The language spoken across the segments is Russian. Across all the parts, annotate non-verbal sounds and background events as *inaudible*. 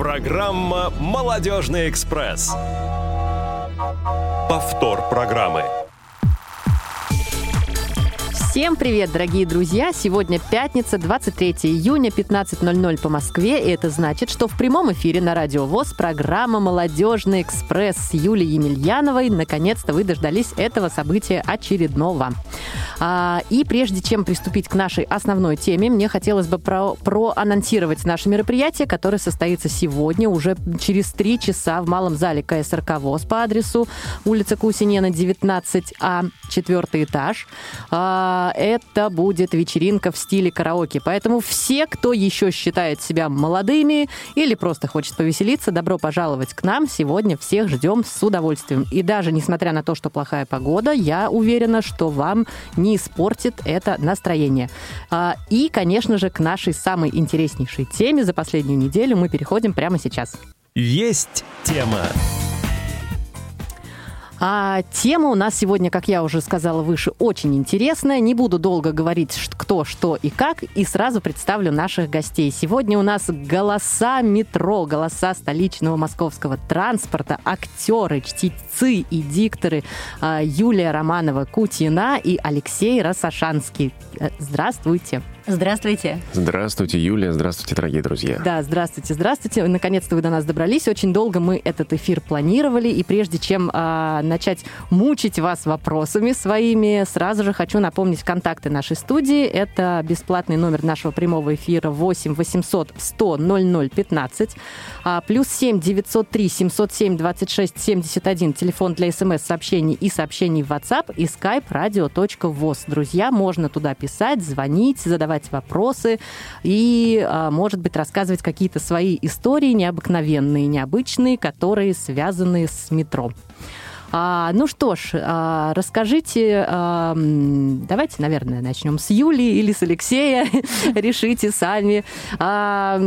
Программа «Молодежный экспресс». Повтор программы. Всем привет, дорогие друзья! Сегодня пятница, 23 июня, 15.00 по Москве, и это значит, что в прямом эфире на Радио ВОЗ программа «Молодежный экспресс» с Юлией Емельяновой. Наконец-то вы дождались этого события очередного. А, и прежде чем приступить к нашей основной теме, мне хотелось бы про проанонсировать наше мероприятие, которое состоится сегодня, уже через три часа в Малом зале КСРК ВОЗ по адресу улица Кусинена, 19А, четвертый этаж. А, это будет вечеринка в стиле караоке. Поэтому все, кто еще считает себя молодыми или просто хочет повеселиться, добро пожаловать к нам. Сегодня всех ждем с удовольствием. И даже несмотря на то, что плохая погода, я уверена, что вам не испортит это настроение. А, и, конечно же, к нашей самой интереснейшей теме за последнюю неделю мы переходим прямо сейчас. Есть тема. А тема у нас сегодня, как я уже сказала выше, очень интересная. Не буду долго говорить, кто, что и как, и сразу представлю наших гостей. Сегодня у нас голоса метро, голоса столичного московского транспорта, актеры, чтецы и дикторы а, Юлия Романова-Кутина и Алексей Росошанский. Э, здравствуйте. Здравствуйте. Здравствуйте, Юлия. Здравствуйте, дорогие друзья. Да, здравствуйте, здравствуйте. Наконец-то вы до нас добрались. Очень долго мы этот эфир планировали, и прежде чем а, начать мучить вас вопросами своими, сразу же хочу напомнить контакты нашей студии. Это бесплатный номер нашего прямого эфира 8 800 100 00 15, а, плюс 7 903 707 26 71, телефон для смс-сообщений и сообщений в WhatsApp и skype radio.voz. Друзья, можно туда писать, звонить, задавать задавать вопросы и, а, может быть, рассказывать какие-то свои истории необыкновенные, необычные, которые связаны с метро. А, ну что ж, а, расскажите, а, давайте, наверное, начнем с Юли или с Алексея, *laughs* решите сами. А,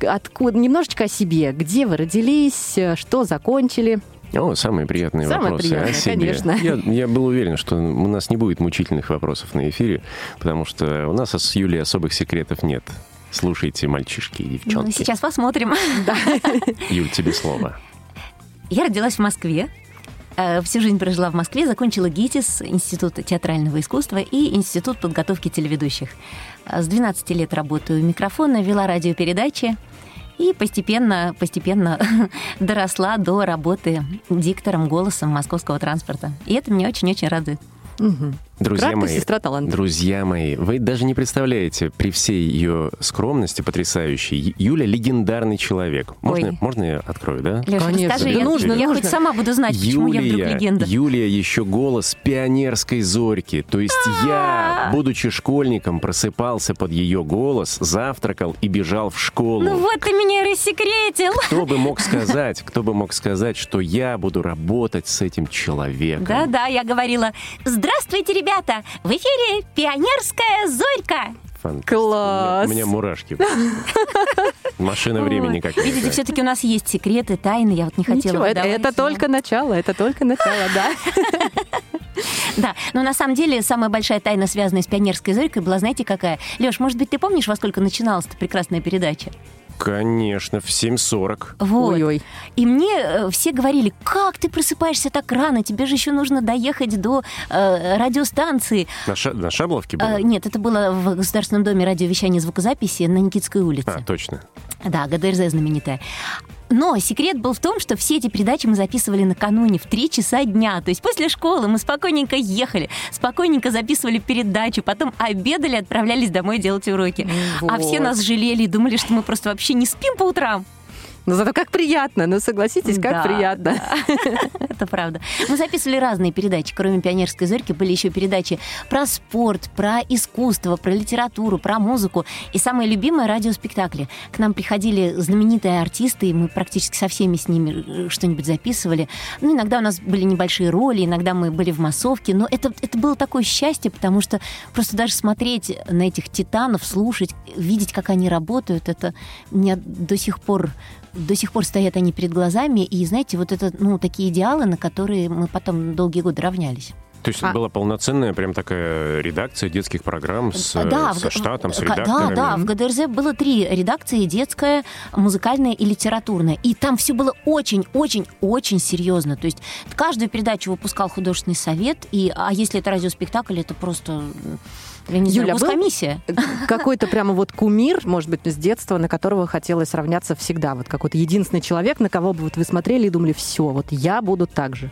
откуда, немножечко о себе. Где вы родились, что закончили? О, самые приятные самые вопросы приятные, о себе. конечно. Я, я был уверен, что у нас не будет мучительных вопросов на эфире, потому что у нас с Юлей особых секретов нет. Слушайте, мальчишки и девчонки. Ну, сейчас посмотрим. *laughs* Да. Юль, тебе *laughs* слово. Я родилась в Москве. Э, Всю жизнь прожила в Москве, закончила ГИТИС, Институт театрального искусства и Институт подготовки телеведущих. Э, С 12 лет работаю у микрофона, вела радиопередачи и постепенно, постепенно *laughs* доросла до работы диктором, голосом московского транспорта. И это меня очень-очень радует. Мгм. Друзья Краткая мои, сестра таланта. друзья мои, вы даже не представляете, при всей ее скромности потрясающей, Юля легендарный человек. Можно, Ой. можно я открою, да? Леша, Конечно. расскажи, Да я, нужно, я нужно. хоть сама буду знать, почему я вдруг легенда. Юлия еще голос пионерской зорьки. То есть я, будучи школьником, просыпался под ее голос, завтракал и бежал в школу. Ну вот ты меня рассекретил. Кто бы мог сказать, кто бы мог сказать, что я буду работать с этим человеком? Да-да, я говорила, здравствуйте, ребята, в эфире «Пионерская зорька». Фантастика. Класс. У меня, у меня мурашки. Машина времени какая-то. Видите, все-таки у нас есть секреты, тайны, я вот не хотела Ничего, это, только начало, это только начало, да. *laughs* Да, но на самом деле самая большая тайна, связанная с «Пионерской зорькой», была, знаете, какая? Леш, может быть, ты помнишь, во сколько начиналась эта прекрасная передача? Конечно, в 7.40. Вот. Ой-ой. И мне э, все говорили, как ты просыпаешься так рано, тебе же еще нужно доехать до э, радиостанции. На, Ша- на Шабловке было? Э, нет, это было в Государственном доме радиовещания и звукозаписи на Никитской улице. А, точно. Да, ГДРЗ знаменитая. Но секрет был в том, что все эти передачи мы записывали накануне в 3 часа дня. То есть после школы мы спокойненько ехали, спокойненько записывали передачу, потом обедали, отправлялись домой делать уроки. А все Вот. нас жалели и думали, что мы просто вообще не спим по утрам. Но зато как приятно, ну согласитесь, как Да, приятно. *laughs* Это правда. Мы записывали разные передачи. Кроме «Пионерской зорьки» были еще передачи про спорт, про искусство, про литературу, про музыку. И самые любимые радиоспектакли. К нам приходили знаменитые артисты, и мы практически со всеми с ними э, что-нибудь записывали. Ну, иногда у нас были небольшие роли, иногда мы были в массовке. Но это, это было такое счастье, потому что просто даже смотреть на этих титанов, слушать, видеть, как они работают, это мне до сих пор до сих пор стоят они перед глазами, и, знаете, вот это, ну, такие идеалы, на которые мы потом долгие годы равнялись. То есть А- была полноценная прям такая редакция детских программ с, Э, Да, со в- штатом, с редакторами? Да, да, в ГДРЗ было три редакции, детская, музыкальная и литературная. И там все было очень-очень-очень серьезно. То есть каждую передачу выпускал художественный совет, и, а если это радиоспектакль, это просто, я не знаю, Юля, был- госкомиссия. Какой-то прямо вот кумир, может быть, с детства, на которого хотелось равняться всегда. Вот какой-то единственный человек, на кого бы вот вы смотрели и думали, все, вот я буду так же.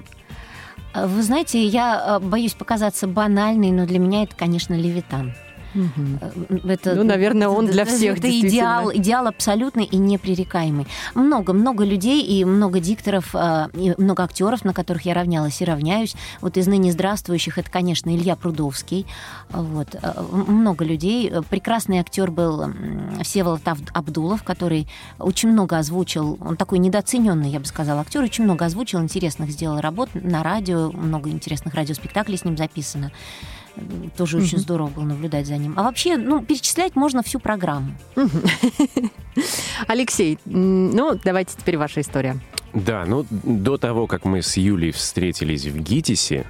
Вы знаете, я э, боюсь показаться банальной, но для меня это, конечно, Левитан. Э, Это, Ну, наверное, он для всех Это идеал, идеал абсолютный и непререкаемый. Много, много людей и много дикторов, э, и много актеров, на которых я равнялась и равняюсь. Вот из ныне здравствующих это, конечно, Илья Прудовский. Вот. М- Много людей. Прекрасный актер был Всеволод Абдулов, который очень много озвучил. Он такой недооцененный, я бы сказала, актер. Очень много озвучил, интересных сделал работ на радио. Много интересных радиоспектаклей с ним записано. Тоже очень здорово было наблюдать за ним. А вообще, ну, перечислять можно всю программу. *laughs* Алексей, ну, давайте теперь ваша история. Да, ну до того, как мы с Юлей встретились в ГИТИСе,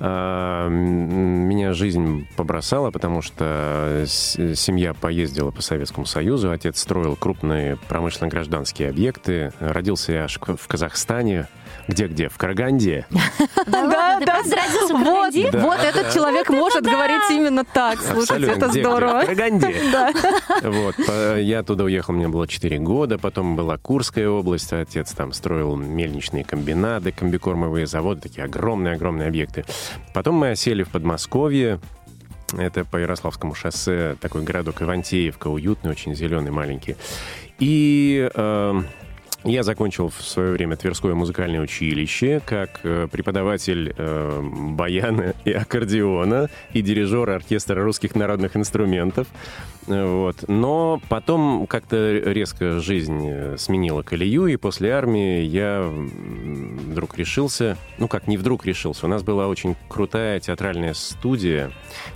а, меня жизнь побросала, потому что семья поездила по Советскому Союзу, отец строил крупные промышленно-гражданские объекты, родился я аж в Казахстане, где-где? В Караганде. *laughs* Да, в Вот, Караганде? Да, вот этот человек может говорить именно так. Слушайте, это здорово. В Караганде. *laughs* Да. Вот, я туда уехал, мне было 4 года, потом была Курская область, отец там строил мельничные комбинаты, комбикормовые заводы, такие огромные-огромные объекты. Потом мы осели в Подмосковье, это по Ярославскому шоссе, такой городок Ивантеевка, уютный, очень зеленый, маленький. И э, я закончил в свое время Тверское музыкальное училище как э, преподаватель э, баяна и аккордеона и дирижер оркестра русских народных инструментов. Вот. Но потом как-то резко жизнь э, сменила колею, и после армии я вдруг решился, ну как, не вдруг решился, у нас была очень крутая театральная студия,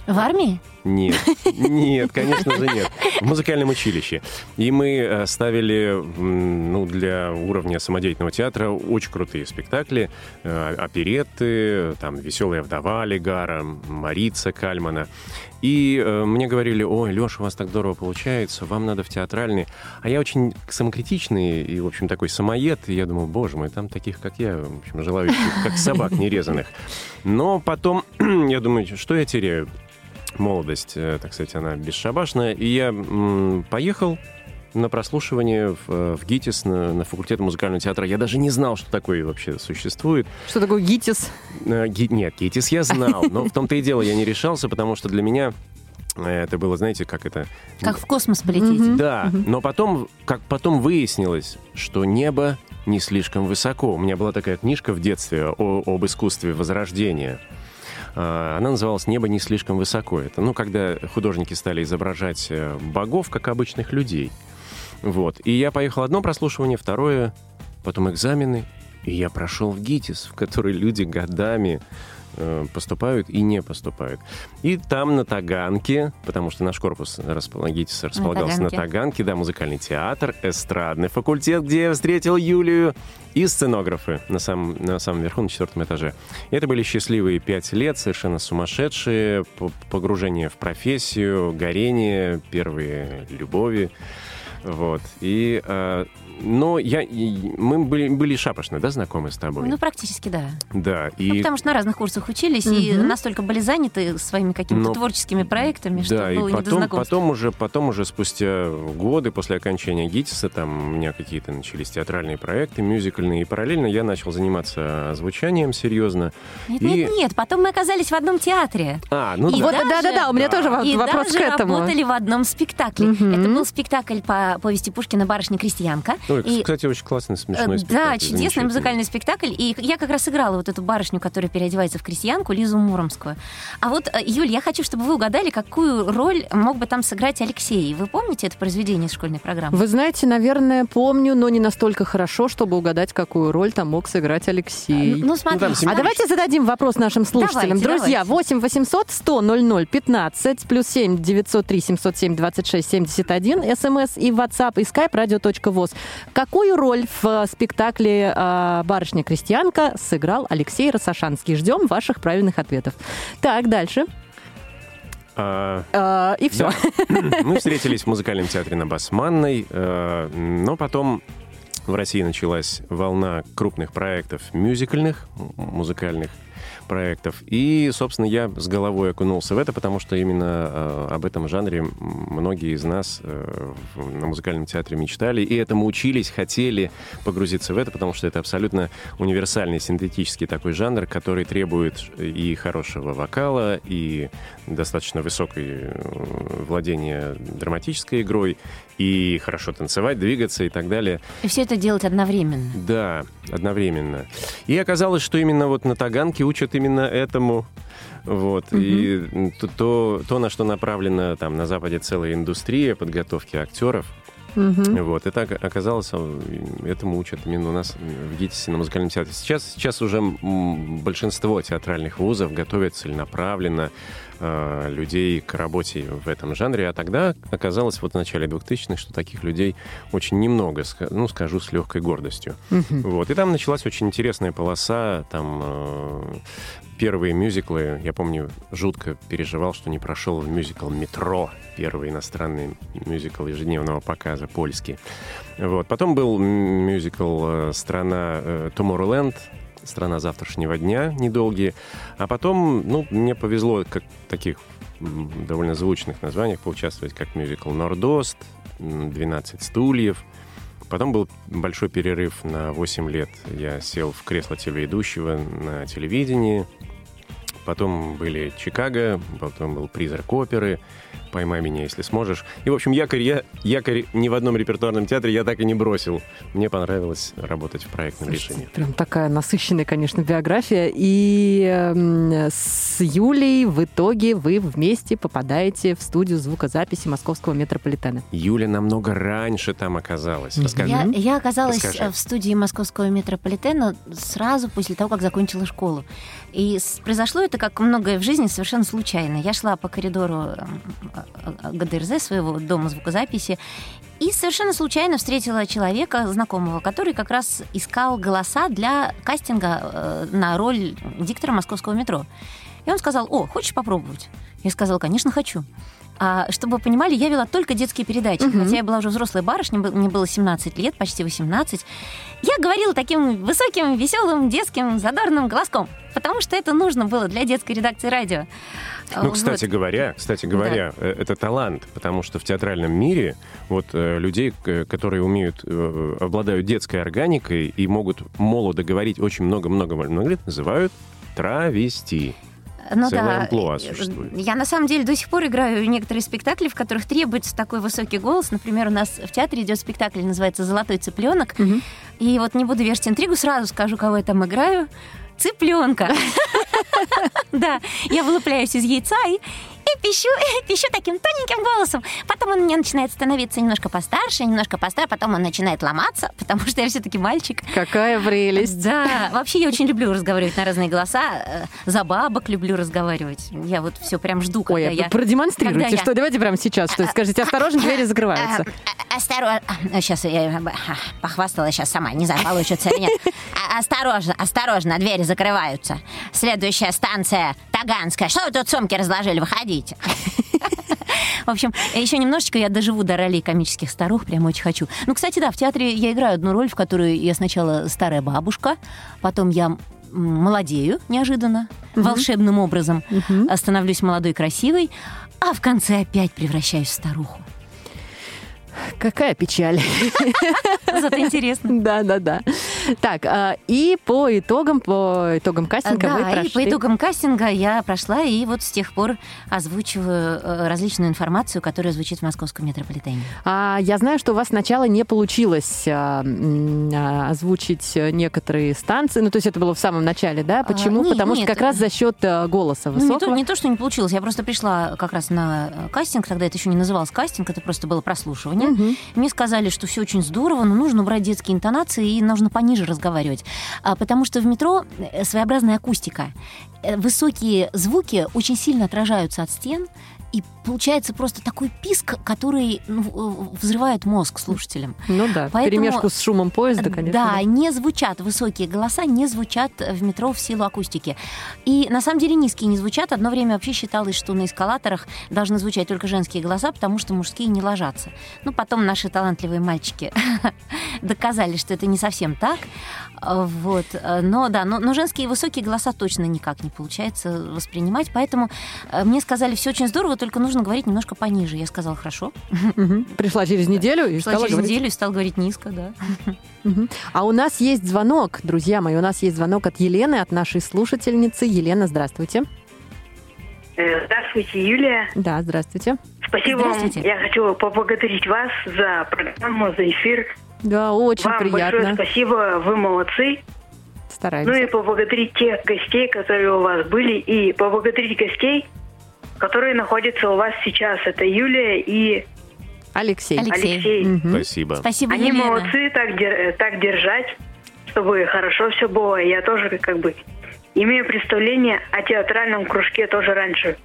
В армии? нет, нет, конечно же нет. В музыкальном училище. И мы э, ставили ну, для уровня самодеятельного театра очень крутые спектакли. э, Оперетты, там «Веселая вдова» Олигара, «Марица» Кальмана. И э, мне говорили, ой, Леша, у вас так здорово получается, вам надо в театральный. А я очень самокритичный и, в общем, такой самоед. И я думал, боже мой, там таких, как я, в общем, желающих, как собак нерезанных. Но потом *clears throat* я думаю, что я теряю? молодость, э, так сказать, она бесшабашная. И я м, поехал на прослушивание в, э, в ГИТИС, на, на факультет музыкального театра. Я даже не знал, что такое вообще существует. Что такое ГИТИС? Э, Ги- Нет, ГИТИС я знал, но в том-то и дело я не решался, потому что для меня э, это было, знаете, как это... Как в космос полететь? Да, но потом, как потом выяснилось, что небо не слишком высоко. У меня была такая книжка в детстве о- об искусстве возрождения. А, Она называлась «Небо не слишком высоко». Это, ну, когда художники стали изображать богов, как обычных людей. Вот. И я поехал одно прослушивание, второе, потом экзамены, и я прошел в ГИТИС, в который люди годами э, поступают и не поступают. И там на Таганке, потому что наш корпус ГИТИСа располагался на Таганке. Таганке, да, музыкальный театр, эстрадный факультет, где я встретил Юлию, и сценографы на самом, на самом верху, на четвертом этаже. И это были счастливые пять лет, совершенно сумасшедшие, погружение в профессию, горение, первые любови. Вот. И, э, но я, и мы были, были шапошно, да, знакомы с тобой? Ну, практически, да. да. Ну, И потому что на разных курсах учились и Мгм. настолько были заняты своими какими-то Но- творческими проектами, что Да, и было не до потом, потом, уже, потом уже спустя годы после окончания ГИТИСа, там у меня какие-то начались театральные проекты, мюзикальные, и параллельно я начал заниматься звучанием серьезно. Нет, и- нет, нет, потом мы оказались в одном театре. А, ну И да. Вот, даже- да-да-да, у меня тоже во- и вопрос даже к этому. работали в одном спектакле. Мгм. Это был спектакль по повести Пушкина «Барышня-крестьянка». Ой, И- кстати, очень классный, смешной Э, спектакль. Да, чудесный музыкальный спектакль. И я как раз играла вот эту барышню, которая переодевается в крестьянку, Лизу Муромскую. А вот, э, Юль, я хочу, чтобы вы угадали, какую роль мог бы там сыграть Алексей. Вы помните это произведение из школьной программы? Вы знаете, наверное, помню, но не настолько хорошо, чтобы угадать, какую роль там мог сыграть Алексей. Ну, Ну, смотрите. там А давайте зададим вопрос нашим слушателям. Давайте, Друзья, давайте. 8 800 100 00 15, плюс 7 903 707 26 71, смс и WhatsApp и skype radio.voz. Какую роль в э, спектакле э, «Барышня-крестьянка» сыграл Алексей Росошанский? Ждем ваших правильных ответов. Так, дальше. А, Э, и все. Да. *laughs* Мы встретились в музыкальном театре на Басманной, но потом в России началась волна крупных проектов мюзикальных, музыкальных проектов. И, собственно, я с головой окунулся в это, потому что именно э, об этом жанре многие из нас э, на музыкальном театре мечтали, и этому учились, хотели погрузиться в это, потому что это абсолютно универсальный синтетический такой жанр, который требует и хорошего вокала, и достаточно высокой э, владения драматической игрой, и хорошо танцевать, двигаться и так далее. И все это делать одновременно. Да, одновременно. И оказалось, что именно вот на Таганке учат именно этому. Вот. И то, то, на что направлена там на Западе целая индустрия подготовки актеров, Мгм. вот, это ока- оказалось, э, этому учат именно у нас в ГИТИСе на музыкальном театре. Сейчас, сейчас уже большинство театральных вузов готовят целенаправленно э, людей к работе в этом жанре, а тогда оказалось вот в начале 2000-х, что таких людей очень немного, ну, скажу с легкой гордостью. Вот, и там началась очень интересная полоса, там э, первые мюзиклы, я помню, жутко переживал, что не прошел мюзикл «Метро», первый иностранный мюзикл ежедневного показа, польский. Вот. Потом был мюзикл э, «Страна Tomorrowland», «Страна завтрашнего дня», недолгие. А потом, ну, мне повезло, как таких довольно звучных названиях поучаствовать, как мюзикл «Нордост», м, «12 стульев», Потом был большой перерыв на 8 лет. Я сел в кресло телеведущего на телевидении. Потом были Чикаго, потом был «Призрак оперы», «Поймай меня, если сможешь». И, в общем, якорь я якорь ни в одном репертуарном театре я так и не бросил. Мне понравилось работать в проектном режиме. Прям такая насыщенная, конечно, биография. И эм, с Юлей в итоге вы вместе попадаете в студию звукозаписи Московского метрополитена. Юля намного раньше там оказалась. Расскажи. Я, я оказалась Расскажи. э, в студии московского метрополитена сразу после того, как закончила школу. И произошло это, как многое в жизни, совершенно случайно. Я шла по коридору эм, ГДРЗ, своего дома звукозаписи, и совершенно случайно встретила человека, знакомого, который как раз искал голоса для кастинга э, на роль диктора московского метро. И он сказал, о, хочешь попробовать? Я сказала, конечно, хочу. А, чтобы вы понимали, я вела только детские передачи. Хотя я была уже взрослой барышней, мне было 17 лет, почти 18. Я говорила таким высоким, веселым, детским, задорным голоском. Потому что это нужно было для детской редакции радио. Ну, Вот. кстати говоря, кстати говоря, э, это талант, потому что в театральном мире вот э, людей, которые умеют, э, обладают детской органикой и могут молодо говорить очень много-много много лет, называют травести. Ну Целое да. амплуа существует. Я на самом деле до сих пор играю некоторые спектакли, в которых требуется такой высокий голос. Например, у нас в театре идет спектакль, называется Золотой цыпленок. И вот не буду вешать интригу, сразу скажу, кого я там играю. Цыпленка. *laughs* Да, я вылупляюсь из яйца и пищу, *laughs* пищу таким тоненьким голосом. Потом он меня начинает становиться немножко постарше, немножко постарше, потом он начинает ломаться, *laughs* потому что я все-таки мальчик. Какая прелесть. Да, вообще я очень люблю разговаривать на разные голоса. Э, За бабок люблю разговаривать. Я вот все прям жду, когда Ой, а я... продемонстрируйте, когда я- что давайте прямо сейчас. Что скажите, осторожно, двери закрываются. Осторожно. Сейчас я похвасталась сейчас сама, не знаю, получится или нет. *laughs* А- Осторожно, осторожно, двери закрываются. Следующая станция Таганская. Что вы тут сумки разложили? Выходите. В общем, еще немножечко я доживу до ролей комических старух, прям очень хочу. Ну, кстати, да, в театре я играю одну роль, в которой я сначала старая бабушка, потом я молодею неожиданно, волшебным образом, а становлюсь молодой, красивой, а в конце опять превращаюсь в старуху. Какая печаль. Зато интересно. Да, да, да. Так, а, и по итогам, по итогам кастинга вы да, и прошли. по итогам кастинга я прошла, и вот с тех пор озвучиваю э, различную информацию, которая звучит в московском метрополитене. А, я знаю, что у вас сначала не получилось а, а, озвучить некоторые станции. Ну, то есть это было в самом начале, да? Почему? нет, Потому нет. что как раз за счет а, голоса Ну, не, то, высокого. не то, что не получилось, я просто пришла как раз на э, кастинг, тогда это еще не называлось кастинг, это просто было прослушивание. Мне сказали, что все очень здорово, но нужно убрать детские интонации и нужно пониже разговаривать. А, потому что в метро э, своеобразная акустика. Э, Высокие звуки очень сильно отражаются от стен, и получается просто такой писк, который ну, взрывает мозг слушателям. Ну да, Поэтому- перемешку с шумом поезда, конечно. Да, не звучат высокие голоса, не звучат в метро в силу акустики. И на самом деле низкие не звучат. Одно время вообще считалось, что на эскалаторах должны звучать только женские голоса, потому что мужские не ложатся. Ну, потом наши талантливые мальчики *laughs* доказали, что это не совсем так. Вот. Но да, но, но женские высокие голоса точно никак не получается воспринимать. Поэтому э, мне сказали, все очень здорово, только нужно говорить немножко пониже. Я сказала, хорошо. Пришла через неделю и Шла стала через говорить. неделю и стал говорить низко, да. А у нас есть звонок, друзья мои, у нас есть звонок от Елены, от нашей слушательницы. Елена, здравствуйте. Э, Здравствуйте, Юлия. Да, здравствуйте. Спасибо вам. Здравствуйте. Я хочу поблагодарить вас за программу, за эфир. Да, очень вам большое приятно. спасибо, вы молодцы. Стараемся. Ну и поблагодарить тех гостей, которые у вас были, и поблагодарить гостей, которые находятся у вас сейчас. Это Юлия и Алексей. Алексей. Алексей. Мгм. Спасибо. Спасибо, Они Елена. молодцы, так, дер- так держать, чтобы хорошо все было. Я тоже как бы имею представление о театральном кружке тоже раньше.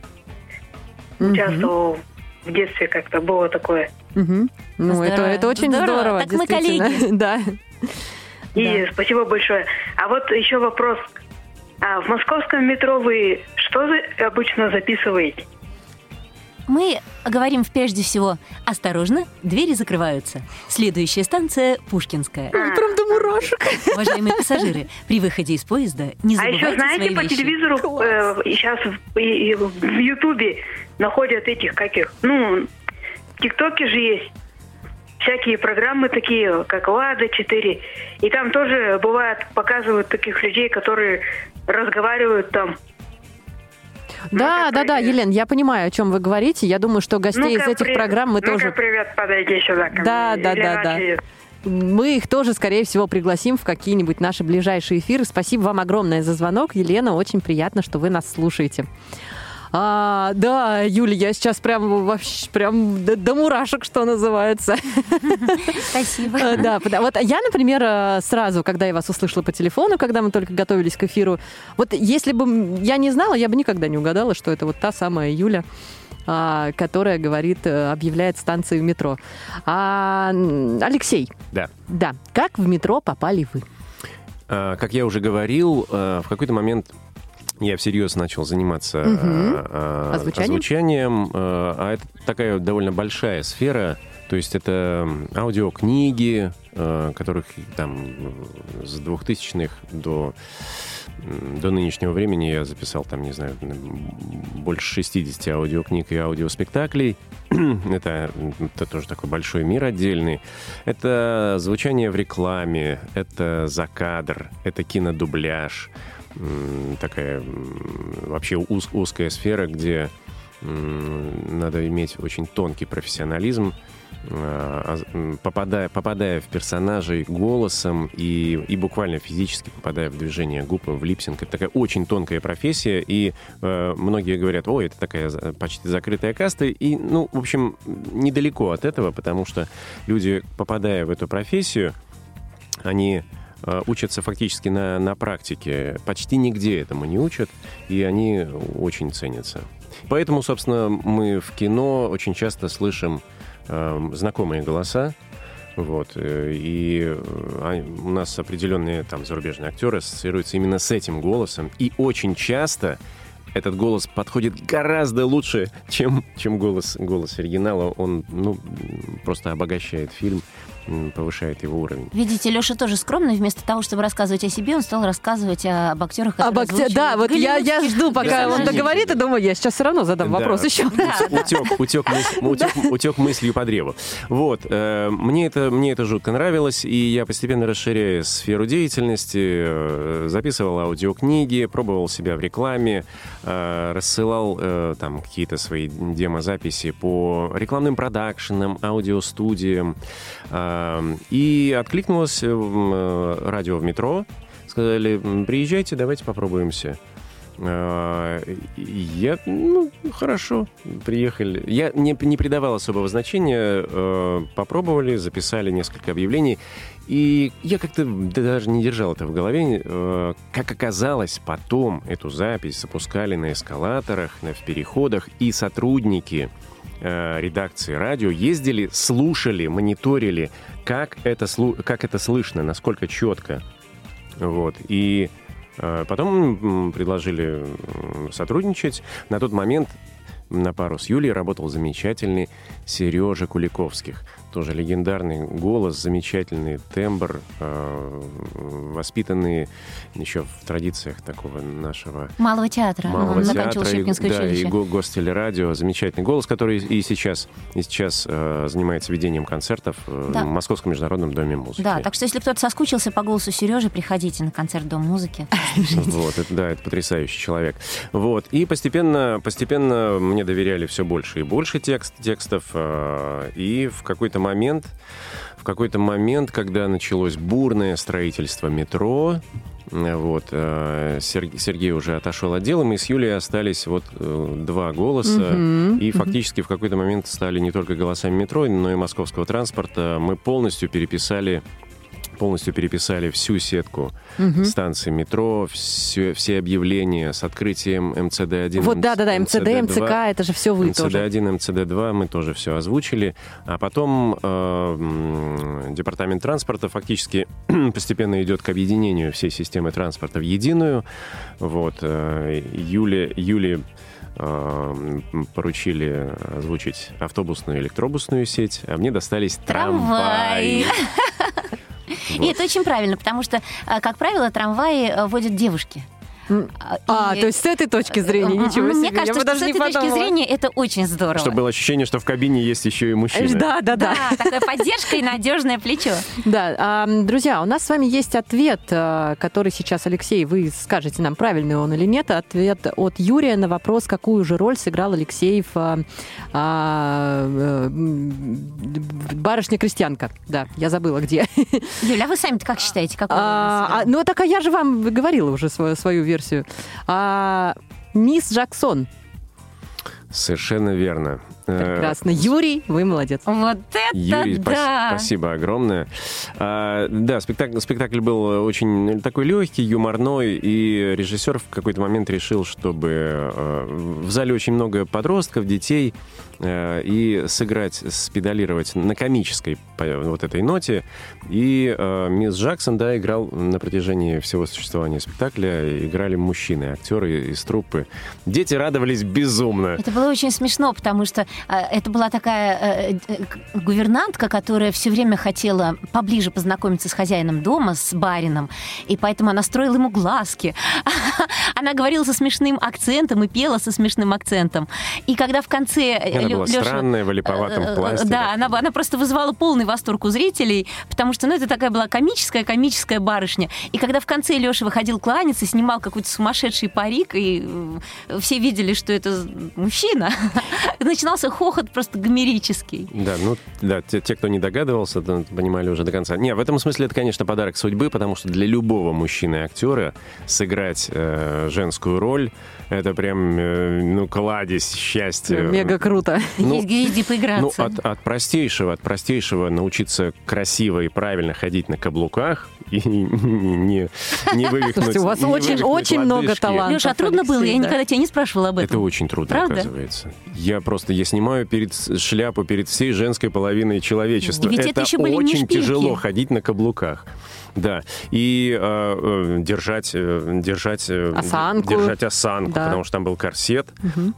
Участвовал в детстве как-то было такое. Мгм. Ну, Здорово. это, это очень Здорово. здорово, Так мы действительно. коллеги. *laughs* Да. И спасибо большое. А вот еще вопрос. А в московском метро вы что обычно записываете? Мы говорим прежде всего «Осторожно, двери закрываются». Следующая станция – Пушкинская. Ой, прям до мурашек. Уважаемые пассажиры, при выходе из поезда не А забывайте еще знаете, свои по вещи. телевизору Класс. сейчас в, и- и в Ютубе находят этих каких, ну, в ТикТоке же есть всякие программы такие, как Лада 4, и там тоже бывает показывают таких людей, которые разговаривают там. Да, Ну-ка, да, да, привет. Елен, я понимаю, о чем вы говорите. Я думаю, что гостей из Ну-ка, этих при- программ мы ну-ка, тоже... привет, подойди сюда ко Да, мне. да, Или да, да. иначе- Мы их тоже, скорее всего, пригласим в какие-нибудь наши ближайшие эфиры. Спасибо вам огромное за звонок, Елена. Очень приятно, что вы нас слушаете. А, да, Юля, я сейчас прям вообще прям до, до мурашек, что называется. Спасибо. Э, Да, вот я, например, э, сразу, когда я вас услышала по телефону, когда мы только готовились к эфиру, вот если бы я не знала, я бы никогда не угадала, что это вот та самая Юля, а, которая говорит, э, объявляет станции в метро. А, Алексей, Да. да, как в метро попали вы? А, Как я уже говорил, а, в какой-то момент я всерьез начал заниматься Мгм. а, Озвучанием? озвучанием, а а это такая довольно большая сфера. То есть это аудиокниги, а, которых там с 2000-х до, до нынешнего времени я записал там, не знаю, больше 60 аудиокниг и аудиоспектаклей. *clears throat* это, это тоже такой большой мир отдельный. Это звучание в рекламе, это закадр, это кинодубляж. Такая вообще уз- узкая сфера, где надо иметь очень тонкий профессионализм, а, а, попадая, попадая в персонажей голосом и, и буквально физически попадая в движение губ, в липсинг. Это такая очень тонкая профессия, и э, многие говорят, ой, это такая почти закрытая каста, и, ну, в общем, недалеко от этого, потому что люди, попадая в эту профессию, они учатся фактически на, на практике. Почти нигде этому не учат, и они очень ценятся. Поэтому, собственно, мы в кино очень часто слышим э, знакомые голоса, вот, э, и э, у нас определенные там зарубежные актеры ассоциируются именно с этим голосом, и очень часто этот голос подходит гораздо лучше, чем, чем голос, голос оригинала. Он, ну, просто обогащает фильм, повышает его уровень. Видите, Леша тоже скромный. Вместо того, чтобы рассказывать о себе, он стал рассказывать о- об актерах, Об которые акте- озвучивают Да, вот я, я жду, пока он договорит, и думаю, я сейчас все равно задам Да. вопрос еще. Утек, утек, мыс- *laughs* утек- утек мыслью по древу. Вот. э, Мне это, мне это жутко нравилось, и я постепенно расширяя сферу деятельности, э, записывал аудиокниги, пробовал себя в рекламе, э, рассылал э, там какие-то свои демозаписи по рекламным продакшенам, аудиостудиям. Э, И откликнулось э, э, радио в метро. Сказали, «М, приезжайте, давайте попробуемся. Э, Я, ну, хорошо, приехали. Я не, не придавал особого значения. Попробовали, записали несколько объявлений. И я как-то даже не держал это в голове. Как оказалось, потом эту запись запускали на эскалаторах, в переходах, и сотрудники э, редакции радио ездили, слушали, мониторили, как это, слу- как это слышно, насколько четко. Вот. И э, потом предложили сотрудничать. На тот момент на пару с Юлей работал замечательный Сережа Куликовских. Тоже легендарный голос, замечательный тембр, э, воспитанный еще в традициях такого нашего Малого театра. малого Он театра, и, да, и го- гостелерадио, замечательный голос, который и сейчас, и сейчас э, занимается ведением концертов э, Да. в Московском международном доме музыки. Да, так что если кто-то соскучился по голосу Сережи, приходите на концерт Дом музыки. *laughs* Вот, это, да, это потрясающий человек. Вот, и постепенно, постепенно мне доверяли все больше и больше текст, текстов, э, и в какой-то момент, в какой-то момент, когда началось бурное строительство метро, э, вот, э, Сер- Сергей уже отошел от дела, мы с Юлей остались вот э, два голоса, Мгм, и фактически в какой-то момент стали не только голосами метро, но и московского транспорта. Мы полностью переписали полностью переписали всю сетку Мгм. станций метро, все, все объявления с открытием МЦД-1. Вот, да-да-да, МЦД, МЦД-2. МЦК, это же все вы тоже. МЦД-1, МЦД-2, мы тоже все озвучили. А потом э, Департамент транспорта фактически *clears throat* постепенно идет к объединению всей системы транспорта в единую. Вот. э, Юле, Юле э, м, поручили озвучить автобусную и электробусную сеть, а мне достались Трамваи. *laughs* трамваи. И Вот. это очень правильно, потому что, э, как правило, трамваи э, водят девушки. М. А, и- то есть с этой точки зрения, М, ничего себе. Мне я кажется, бы что даже с этой точки подумала. зрения это очень здорово. Чтобы было ощущение, что в кабине есть еще и мужчина. Да, да, да. Да, такая поддержка и надежное плечо. Да, а, друзья, у нас с вами есть ответ, а, который сейчас, Алексей, вы скажете нам, правильный он или нет. Ответ от Юрия на вопрос, какую же роль сыграл Алексей в а, а, э, «Барышня-крестьянка». Да, я забыла, где. Юля, а вы сами-то как считаете, какую роль А, а, ну, так а я же вам говорила уже свою, свою версию. А, мисс Джаксон. Совершенно верно. Э, Прекрасно. Юрий, вы молодец. Вот это Юрий, да! спасибо огромное. А, да, спектакль, спектакль был очень такой легкий, юморной, и режиссер в какой-то момент решил, чтобы э, в зале очень много подростков, детей, э, и сыграть, спедалировать на комической по- вот этой ноте. И э, мисс Джексон, да, играл на протяжении всего существования спектакля, играли мужчины, актеры из труппы. Дети радовались безумно. Это было очень смешно, потому что это была такая э, э, гувернантка, которая все время хотела поближе познакомиться с хозяином дома, с барином, и поэтому она строила ему глазки. *laughs* Она говорила со смешным акцентом и пела со смешным акцентом. И когда в конце... э, Она Лё- была Лёша- странная, в олиповатом э, пласте. Да, она, она просто вызывала полный восторг у зрителей, потому что, ну, это такая была комическая, комическая барышня. И когда в конце Леша выходил кланяться, снимал какой-то сумасшедший парик, и все видели, что это мужчина, *laughs* начинался хохот просто гомерический. Да, ну да, те, те, кто не догадывался, понимали уже до конца. Не, в этом смысле это, конечно, подарок судьбы, потому что для любого мужчины-актера сыграть э, женскую роль это прям э, ну кладезь счастья. Мега круто. Ну, Есть где Ну, поиграться. от, от простейшего, от простейшего научиться красиво и правильно ходить на каблуках и *laughs* не, не вывихнуть. Слушайте, у вас очень- очень много талантов. Леша, а трудно было? Я да. никогда тебя не спрашивала об этом. Это очень трудно, Правда? оказывается. Я просто, я снимаю перед шляпу перед всей женской половиной человечества. Ведь это еще были очень тяжело ходить на каблуках. Да, и э, э, держать, э, держать, э, Осанку. держать осанку, Да. потому что там был корсет,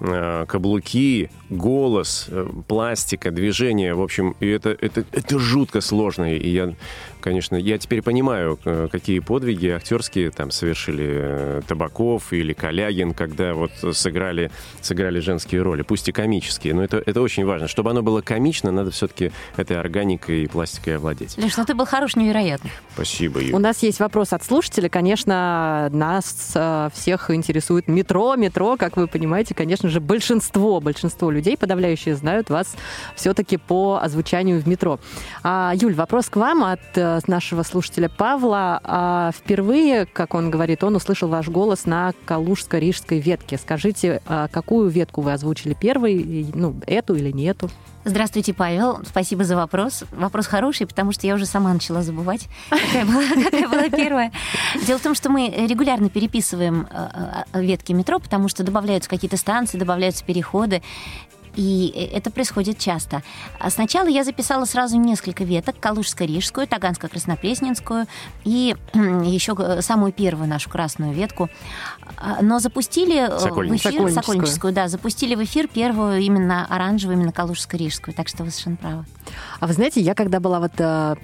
э, каблуки, голос, э, пластика, движение, в общем, и это, это, это жутко сложно. И я, конечно, я теперь понимаю, э, какие подвиги актерские там совершили э, Табаков или Калягин, когда вот сыграли, сыграли женские роли, пусть и комические, но это, это очень важно. Чтобы оно было комично, надо все-таки этой органикой и пластикой овладеть. Леш, ну ты был хорош невероятно. Спасибо, Юля. У нас есть вопрос от слушателя. Конечно, нас э, всех интересует метро. Метро, как вы понимаете, конечно же, большинство, большинство людей, подавляющие, знают вас все-таки по озвучанию в метро. А, Юль, вопрос к вам от э, нашего слушателя Павла. А, впервые, как он говорит, он услышал ваш голос на Калужско-Рижской ветке. Скажите, а, какую ветку вы озвучили первой? Ну, эту или не эту? Здравствуйте, Павел. Спасибо за вопрос. Вопрос хороший, потому что я уже сама начала забывать, какая была, *laughs* какая была первая. Дело в том, что мы регулярно переписываем э, э, ветки метро, потому что добавляются какие-то станции, добавляются переходы. И это происходит часто. А Сначала я записала сразу несколько веток. Калужско-Рижскую, Таганско-Краснопресненскую и *clears throat* еще самую первую нашу красную ветку. А, Но запустили э, в эфир... Сокольническую. Сокольническую, да. Запустили в эфир первую именно оранжевую, именно Калужско-Рижскую. Так что вы совершенно правы. А вы знаете, я когда была вот э,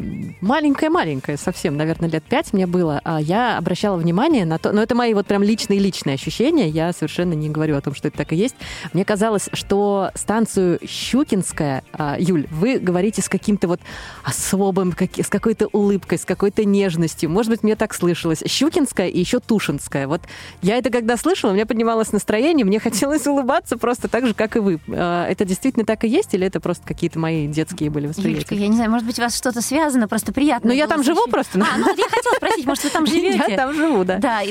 маленькая-маленькая, совсем, наверное, лет пять мне было, а я обращала внимание на то, но это мои вот прям личные-личные ощущения, я совершенно не говорю о том, что это так и есть. Мне казалось, что станцию Щукинская, а, Юль, вы говорите с каким-то вот особым, как- с какой-то улыбкой, с какой-то нежностью. Может быть, мне так слышалось. Щукинская и еще Тушинская. Вот я это когда слышала, у меня поднималось настроение, мне *laughs* хотелось улыбаться просто так же, как и вы. А, Это действительно так и есть, или это просто какие-то мои детские были Юлечка, восприятия? я не знаю, может быть, у вас что-то связано, просто приятно. Ну, я там живу просто. А, ну вот я хотела спросить, может, вы там живете? *laughs* Я там живу, да. Да,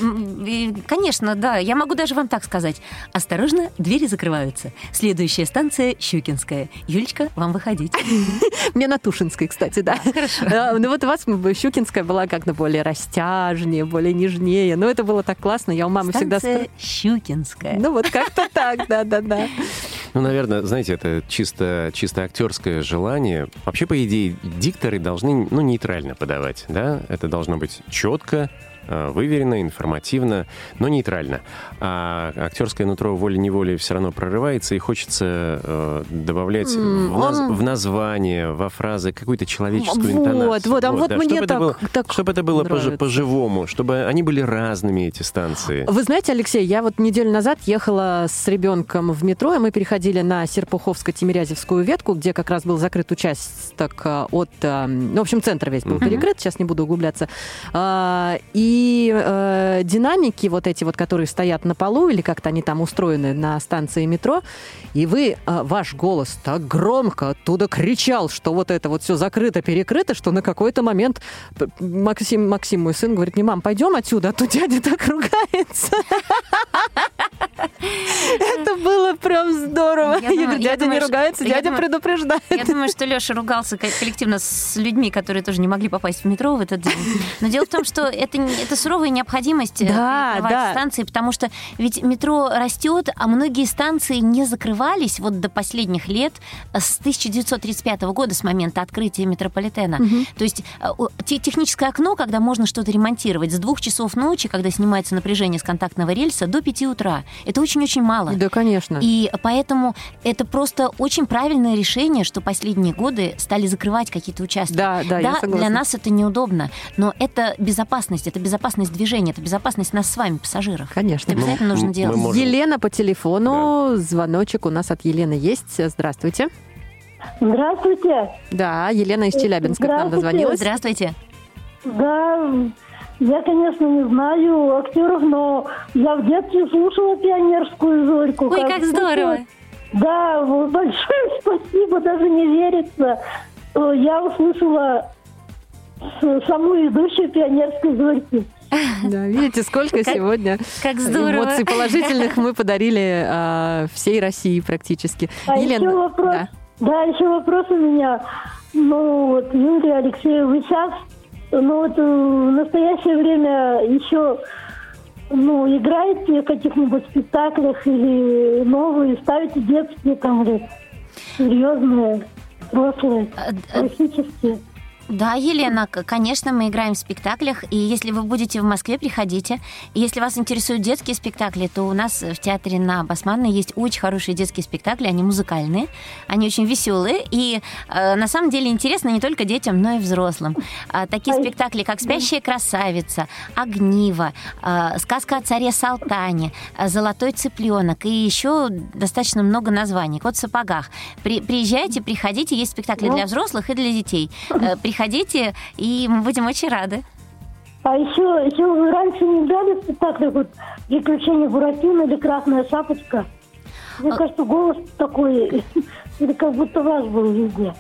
конечно, да. Я могу даже вам так сказать. Осторожно, двери закрываются. Следующая станция Щукинская. Юлечка, вам выходить. *laughs* Мне на Тушинской, кстати, да. *laughs* Хорошо. Ну вот у вас Щукинская была как-то более растяжнее, более нежнее. Но это было так классно. Я у мамы всегда... Станция Щукинская. Ну вот как-то *laughs* так, да-да-да. Ну, наверное, знаете, это чисто, чисто актерское желание. Вообще, по идее, дикторы должны, ну, нейтрально подавать, да? Это должно быть четко, выверенно, информативно, но нейтрально. А актерское нутро волей-неволей все равно прорывается, и хочется э, добавлять М, в, наз- он- в название, во фразы какую-то человеческую Вот, интонацию. вот, а вот мне чтобы это так- было, так чтобы это было нравится. по-живому, чтобы они были разными, эти станции. Вы знаете, Алексей, я вот неделю назад ехала с ребенком в метро, и мы переходили на Серпуховско-Тимирязевскую ветку, где как раз был закрыт участок э, от... э, Ну, в общем, центр весь был Мгм. перекрыт, сейчас не буду углубляться. А, И э, динамики вот эти вот, которые стоят на полу, или как-то они там устроены на станции метро, и вы, э, ваш голос так громко оттуда кричал, что вот это вот все закрыто, перекрыто, что на какой-то момент Максим, Максим, мой сын, говорит, не, мам, пойдем отсюда, а то дядя так ругается. *laughs* Это было прям здорово. Я говорю, дядя не ругается, дядя предупреждает. Я думаю, что Леша ругался ко- коллективно с людьми, которые тоже не могли попасть в метро в этот день. Но дело в том, что это, это суровая необходимость э, Да, да. станции, потому что ведь метро растет, а многие станции не закрывались вот до последних лет э, с 1935 года, с момента открытия метрополитена. То есть э, техническое окно, когда можно что-то ремонтировать, с двух часов ночи, когда снимается напряжение с контактного рельса, до 5 утра. Это очень-очень мало. Да, конечно. И поэтому это просто очень правильное решение, что последние годы стали закрывать какие-то участки. Да, да, я согласна. для нас это неудобно, но это безопасность, это безопасность движения, это безопасность нас с вами, пассажиров. Конечно. Это обязательно Ну, нужно делать. можем- Елена по телефону. Звоночек у нас от Елены есть. Здравствуйте. Здравствуйте. Да, Елена из Челябинска к нам дозвонилась. Здравствуйте. Да, я, конечно, не знаю актеров, но я в детстве слушала пионерскую зорьку. Ой, как здорово. Да, *laughs* большое спасибо, даже не верится. Э, Я услышала с- саму ведущую пионерской зорьки. Да, видите, сколько Как- сегодня как здорово. эмоций положительных мы подарили а, всей России практически. А еще вопрос. да. Да. еще вопрос у меня. Ну вот, Юлия Алексеевна, вы сейчас, ну вот э, в настоящее время еще ну, играете в каких-нибудь спектаклях или новые, ставите детские там или серьезные, взрослые, А, а, классические. Да, Елена, конечно, мы играем в спектаклях, и если вы будете в Москве, приходите. И если вас интересуют детские спектакли, то у нас в театре на Басманной есть очень хорошие детские спектакли, они музыкальные, они очень веселые, и э, на самом деле интересны не только детям, но и взрослым. А, такие спектакли, как «Спящая красавица», «Огниво», э, «Сказка о царе Салтане», э, «Золотой цыпленок» и еще достаточно много названий. «Кот в сапогах». При- приезжайте, приходите, есть спектакли Ну. для взрослых и для детей. Э, Приходите, и мы будем очень рады. А еще, еще вы раньше не играли в спектакле вот «Приключения Буратино» или «Красная шапочка»? Мне А- кажется, голос такой, *laughs* или как будто ваш был везде.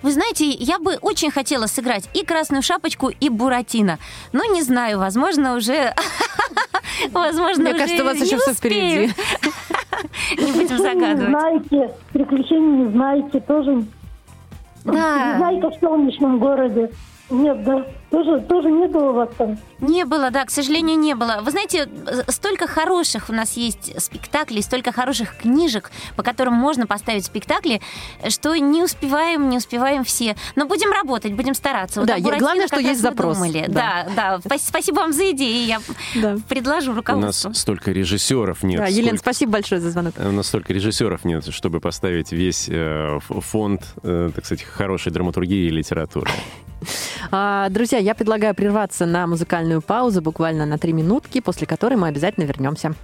Вы знаете, я бы очень хотела сыграть и «Красную шапочку», и «Буратино». Но не знаю, возможно, уже... *laughs* Возможно, Мне кажется, у вас не еще все впереди. *laughs* Не будем Не загадывать. знаете, приключений не знаете, тоже Да. знаете в солнечном городе. Нет, да? Тоже, тоже не было у вас там. Не было, да, к сожалению, не было. Вы знаете, э, столько хороших у нас есть спектаклей, столько хороших книжек, по которым можно поставить спектакли, что не успеваем, не успеваем все. Но будем работать, будем стараться. Вот Да, я- Буратино главное, что есть запрос. думали. Да. Да, да. Спас- Спасибо вам за идеи. Я Да. предложу У нас руководству. столько режиссеров нет. Да, Елена, сколько- спасибо большое за звонок. У нас столько режиссеров нет, чтобы поставить весь э, фонд, э, так сказать, хорошей драматургии и литературы. А, Друзья, я предлагаю прерваться на музыкальную паузу буквально на три минутки, после которой мы обязательно вернемся.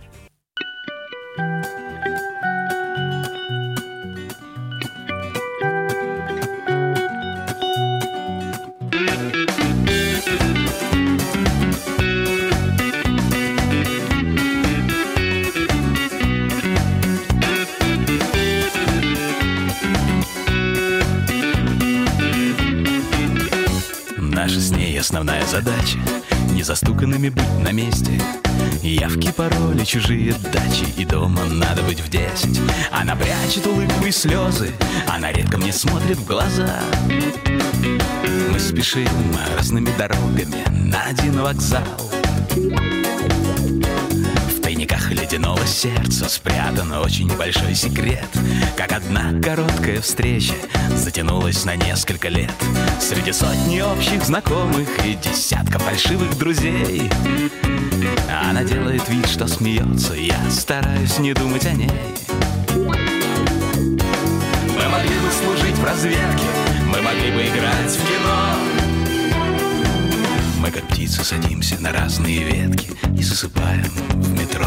Основная задача Не застуканными быть на месте. Явки, пароли, чужие дачи И дома надо быть в десять. Она прячет улыбку и слезы Она редко мне смотрит в глаза. Мы спешим разными дорогами На один вокзал тайниках ледяного сердца спрятан очень большой секрет. Как одна короткая встреча затянулась на несколько лет. Среди сотни общих знакомых и десятка фальшивых друзей. Она делает вид, что смеется, я стараюсь не думать о ней. Мы могли бы служить в разведке, мы могли бы играть в кино мы как птицы садимся на разные ветки и засыпаем в метро.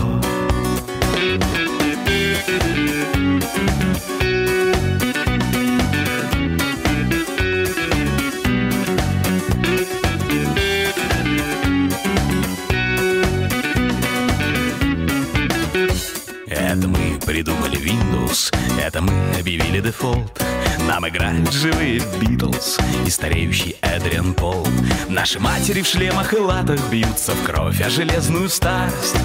Это мы придумали Windows, это мы объявили дефолт. Нам играют живые Битлз и стареющий Эдриан Пол. Наши матери в шлемах и латах бьются в кровь, а железную старость.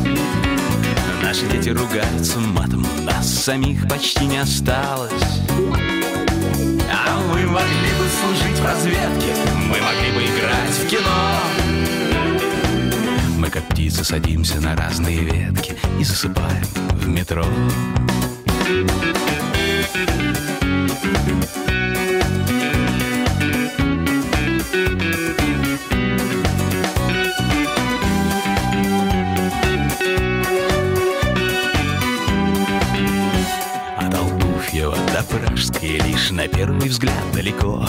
Наши дети ругаются матом, нас самих почти не осталось. А мы могли бы служить в разведке, мы могли бы играть в кино. Мы как птицы садимся на разные ветки и засыпаем в метро. От Пражской лишь на первый взгляд далеко.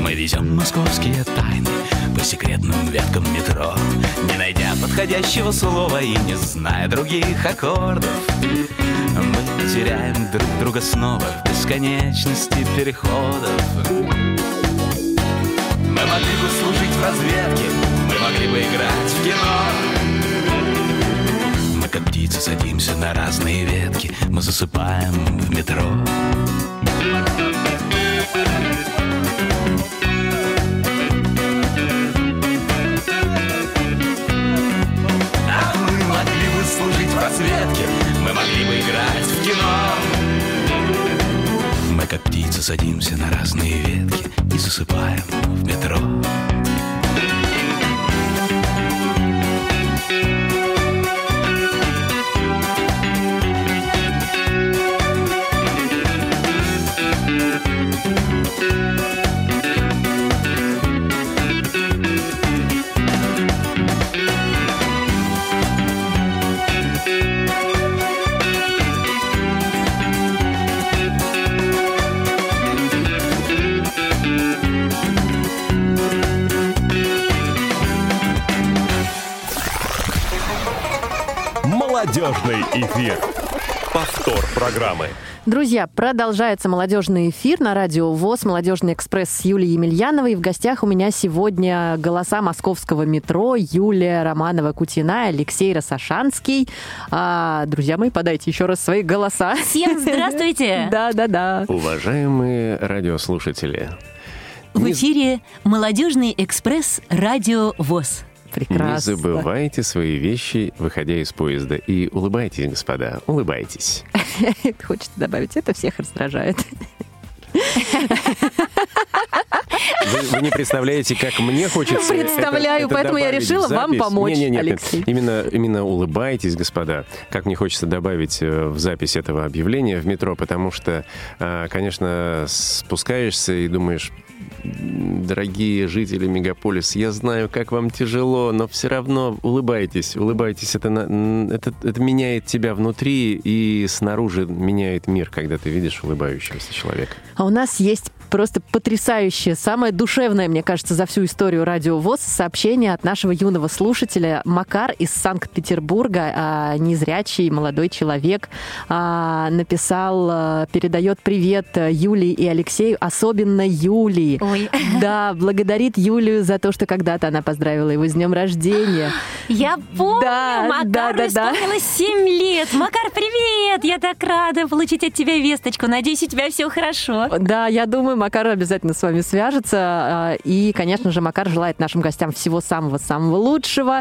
Мы везем московские тайны по секретным веткам метро Не найдя подходящего слова и не зная других аккордов. Мы теряем друг друга снова в бесконечности переходов. Мы могли бы служить в разведке, мы могли бы играть в кино. Как птицы садимся на разные ветки Мы засыпаем в метро Разведке Мы могли бы играть в кино Мы как птицы садимся на разные ветки И засыпаем в метро молодежный эфир. Повтор программы. Друзья, продолжается молодежный эфир на радио ВОЗ, молодежный экспресс с Юлией Емельяновой. И в гостях у меня сегодня голоса московского метро Юлия Романова-Кутина, Алексей Росошанский. А, друзья мои, подайте еще раз свои голоса. Всем здравствуйте! *laughs* Да-да-да. Уважаемые радиослушатели, В эфире «Молодежный экспресс. Радио ВОЗ». Прекрасно. не забывайте свои вещи, выходя из поезда. И улыбайтесь, господа, улыбайтесь. *laughs* Хочется добавить, это всех раздражает. Вы, вы не представляете, как мне хочется это- Представляю, это поэтому я решила вам помочь, Не, не, нет, нет. Алексей. Именно, именно улыбайтесь, господа. Как мне хочется добавить э, в запись этого объявления в метро, потому что, э, конечно, спускаешься и думаешь, «М, дорогие жители мегаполиса, я знаю, как вам тяжело, но все равно улыбайтесь, улыбайтесь. Это, это, это меняет тебя внутри и снаружи меняет мир, когда ты видишь улыбающегося человека. А у нас есть просто потрясающее, самое душевное, мне кажется, за всю историю Радио ВОЗ сообщение от нашего юного слушателя Макар из Санкт-Петербурга, а, незрячий молодой человек, а, написал, а, передает привет а, Юлии и Алексею, особенно Юлии. Ой. Да, благодарит Юлию за то, что когда-то она поздравила его с днем рождения. Я помню, Да, Макару да, да, да. исполнилось 7 лет. Макар, привет! Я так рада получить от тебя весточку. Надеюсь, у тебя все хорошо. Да, я думаю, Макар обязательно с вами свяжется. а, И, конечно же, Макар желает нашим гостям всего самого-самого лучшего.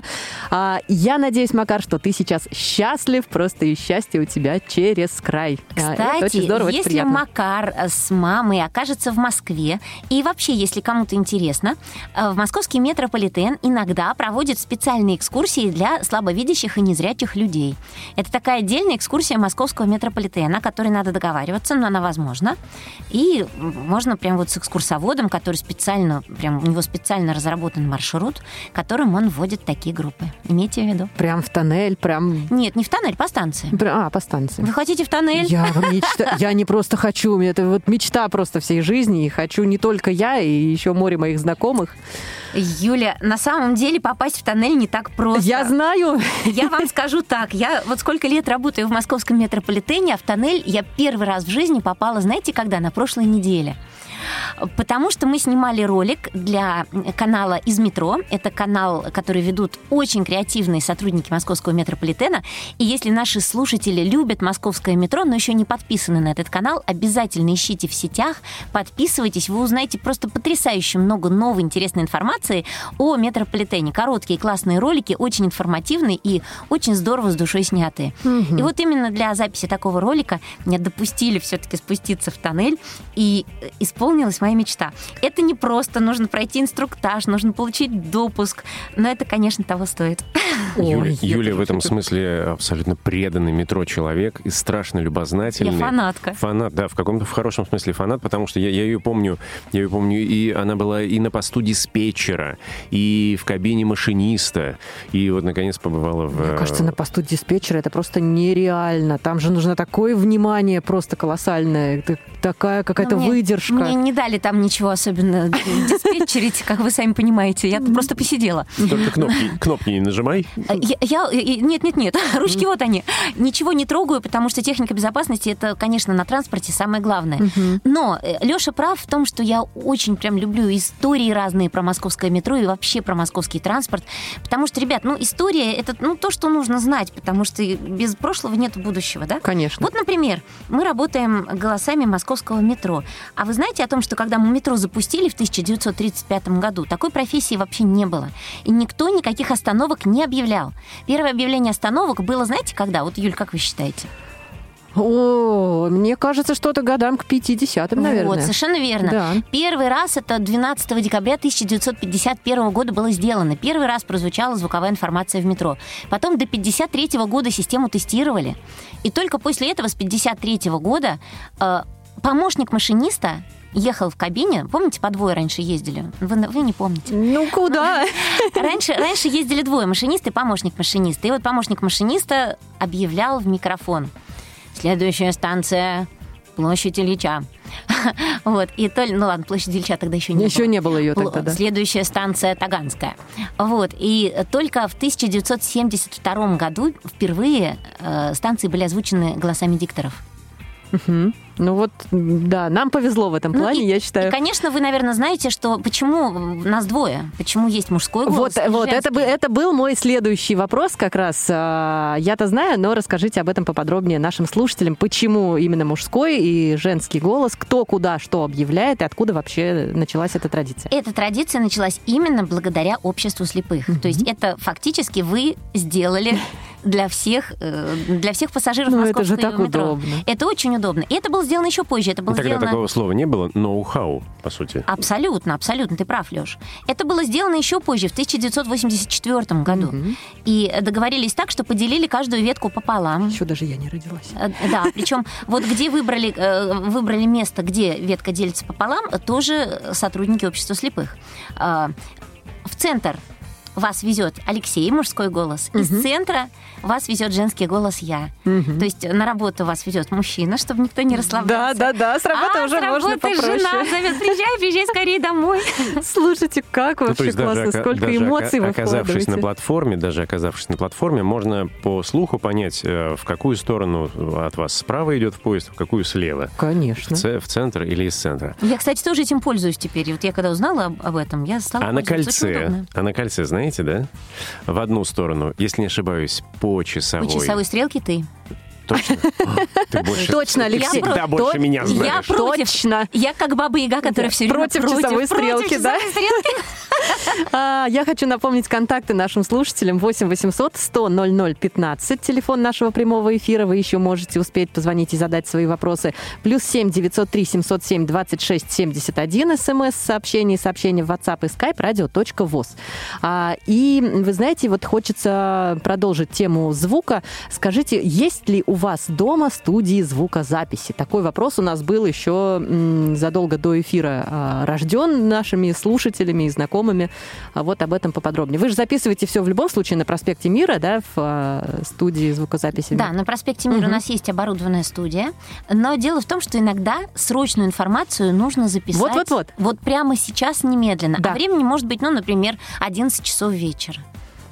А, Я надеюсь, Макар, что ты сейчас счастлив, просто и счастье у тебя через край. А, это Кстати, очень здорово, если приятно. Макар с мамой окажется в Москве, и вообще, если кому-то интересно, э, в московский метрополитен иногда проводит специальные экскурсии для слабовидящих и незрячих людей. Это такая отдельная экскурсия московского метрополитена, о которой надо договариваться, но она возможна. И можно прям вот с экскурсоводом, который специально, прям у него специально разработан маршрут, которым он вводит такие группы. Имейте в виду. Прям в тоннель, прям... Нет, не в тоннель, по станции. А, по станции. Вы хотите в тоннель? Я, мечта- *laughs* я не просто хочу, это вот мечта просто всей жизни. И хочу не только я, и еще море моих знакомых. Юля, на самом деле попасть в тоннель не так просто. Я знаю. Я вам скажу так, я вот сколько лет работаю в московском метрополитене, а в тоннель я первый раз в жизни попала, знаете, когда? На прошлой неделе. Потому что мы снимали ролик для канала «Из метро». Это канал, который ведут очень креативные сотрудники московского метрополитена. И если наши слушатели любят московское метро, но еще не подписаны на этот канал, обязательно ищите в сетях, подписывайтесь, вы узнаете просто потрясающе много новой интересной информации о метрополитене. Короткие классные ролики, очень информативные и очень здорово с душой снятые. И вот именно для записи такого ролика меня допустили все-таки спуститься в тоннель, и э, исполнилась моя мечта. Это не просто, нужно пройти инструктаж, нужно получить допуск, но это, конечно, того стоит. *laughs* Юля, Юля в этом хочу. смысле абсолютно преданный метро человек и страшно любознательный. Я фанатка. Фанат, да, в каком-то в хорошем смысле фанат, потому что я, я ее помню, я ее помню, и она была и на посту диспетчера, и в кабине машиниста, и вот наконец побывала в. Мне кажется, на посту диспетчера это просто нереально. Там же нужно такое внимание просто колоссальное. Такая какая-то Но мне- не дали там ничего особенно диспетчерить, как вы сами понимаете. Я просто посидела. Только кнопки, кнопки не нажимай. А, Я, нет, нет, нет, *laughs* ручки вот они. Ничего не трогаю, потому что техника безопасности это, конечно, на транспорте самое главное. Но Леша прав в том, что я очень прям люблю истории разные про московское метро и вообще про московский транспорт, потому что, ребят, ну история это ну то, что нужно знать, потому что без прошлого нет будущего, да? Конечно. Вот, например, мы работаем голосами московского метро. А вы знаете о том, что когда мы метро запустили в 1935 году, такой профессии вообще не было. И никто никаких остановок не объявлял. Первое объявление остановок было, знаете, когда? Вот, Юль, как вы считаете? О, мне кажется, что-то годам к 50-м, наверное. Вот, совершенно верно. Да. Первый раз это 12 декабря 1951 года было сделано. Первый раз прозвучала звуковая информация в метро. Потом до 53 года систему тестировали. И только после этого, с 53 года, э, помощник машиниста ехал в кабине. Помните, по двое раньше ездили? Вы, вы не помните. Ну куда? Раньше, раньше ездили двое, машинист и помощник машиниста. И вот помощник машиниста объявлял в микрофон. Следующая станция Площадь Ильича. *laughs* Вот, и то ли, ну ладно, площадь Ильича тогда еще не Еще было. не было ее тогда, да. Следующая станция Таганская. Вот. И только в 1972 году впервые э, станции были озвучены голосами дикторов. Ну вот, да, нам повезло в этом Ну, плане, и- я считаю. И, конечно, вы, наверное, знаете, что почему нас двое, почему есть мужской голос. Вот, вот это, это был мой следующий вопрос как раз. А, Я-то знаю, но расскажите об этом поподробнее нашим слушателям. Почему именно мужской и женский голос? Кто куда что объявляет и откуда вообще началась эта традиция? Эта традиция началась именно благодаря обществу слепых. То есть это фактически вы сделали для всех, э, для всех пассажиров Ну, это же так метро. удобно. Это очень удобно. И это было сделано еще позже. Это было Тогда сделано... такого слова не было, ноу-хау, по сути. Абсолютно, абсолютно, ты прав, Леш. Это было сделано еще позже, в 1984 году. И договорились так, что поделили каждую ветку пополам. Еще даже я не родилась. Э, Да, причем вот где выбрали, э, выбрали место, где ветка делится пополам, тоже сотрудники общества слепых. В центр вас везет Алексей, мужской голос. Из центра вас везет женский голос я. То есть на работу вас везет мужчина, чтобы никто не Да, расслаблялся. да, да, с работы а уже с можно работы попроще. жена зовет, приезжай, приезжай скорее домой. *laughs* Слушайте, как Ну, вообще классно, ока- сколько даже эмоций ока- вы оказавшись на платформе, даже оказавшись на платформе, можно по слуху понять, э, в какую сторону от вас справа идет в поезд, в какую слева. В, Конечно. ц- в центр или из центра. Я, кстати, тоже этим пользуюсь теперь. Вот я когда узнала об, об этом, я стала А на кольце, а на кольце, знаете, да? В одну сторону, если не ошибаюсь, по часовой. По часовой стрелке ты. Точно? *laughs* Ты больше, Точно, ты Алексей. всегда больше меня Я знаешь. против. Точно. Я как баба Яга, которая все время против часовой стрелки, да? часовой стрелки. *laughs* А, Я хочу напомнить контакты нашим слушателям 8 800 100 00 15, телефон нашего прямого эфира. Вы еще можете успеть позвонить и задать свои вопросы. Плюс 7 903 707 26 71, смс-сообщение, сообщение в WhatsApp и Skype, radio.voz. А, И вы знаете, вот хочется продолжить тему звука. Скажите, есть ли у вас дома студии звукозаписи? Такой вопрос у нас был еще задолго до эфира а, рожден нашими слушателями и знакомыми. А вот об этом поподробнее. Вы же записываете все в любом случае на проспекте Мира, да, в а, студии звукозаписи? Да, на проспекте Мира у нас есть оборудованная студия, но дело в том, что иногда срочную информацию нужно записать. Вот-вот-вот. Вот прямо сейчас немедленно. Да. А времени может быть, ну, например, 11 часов вечера.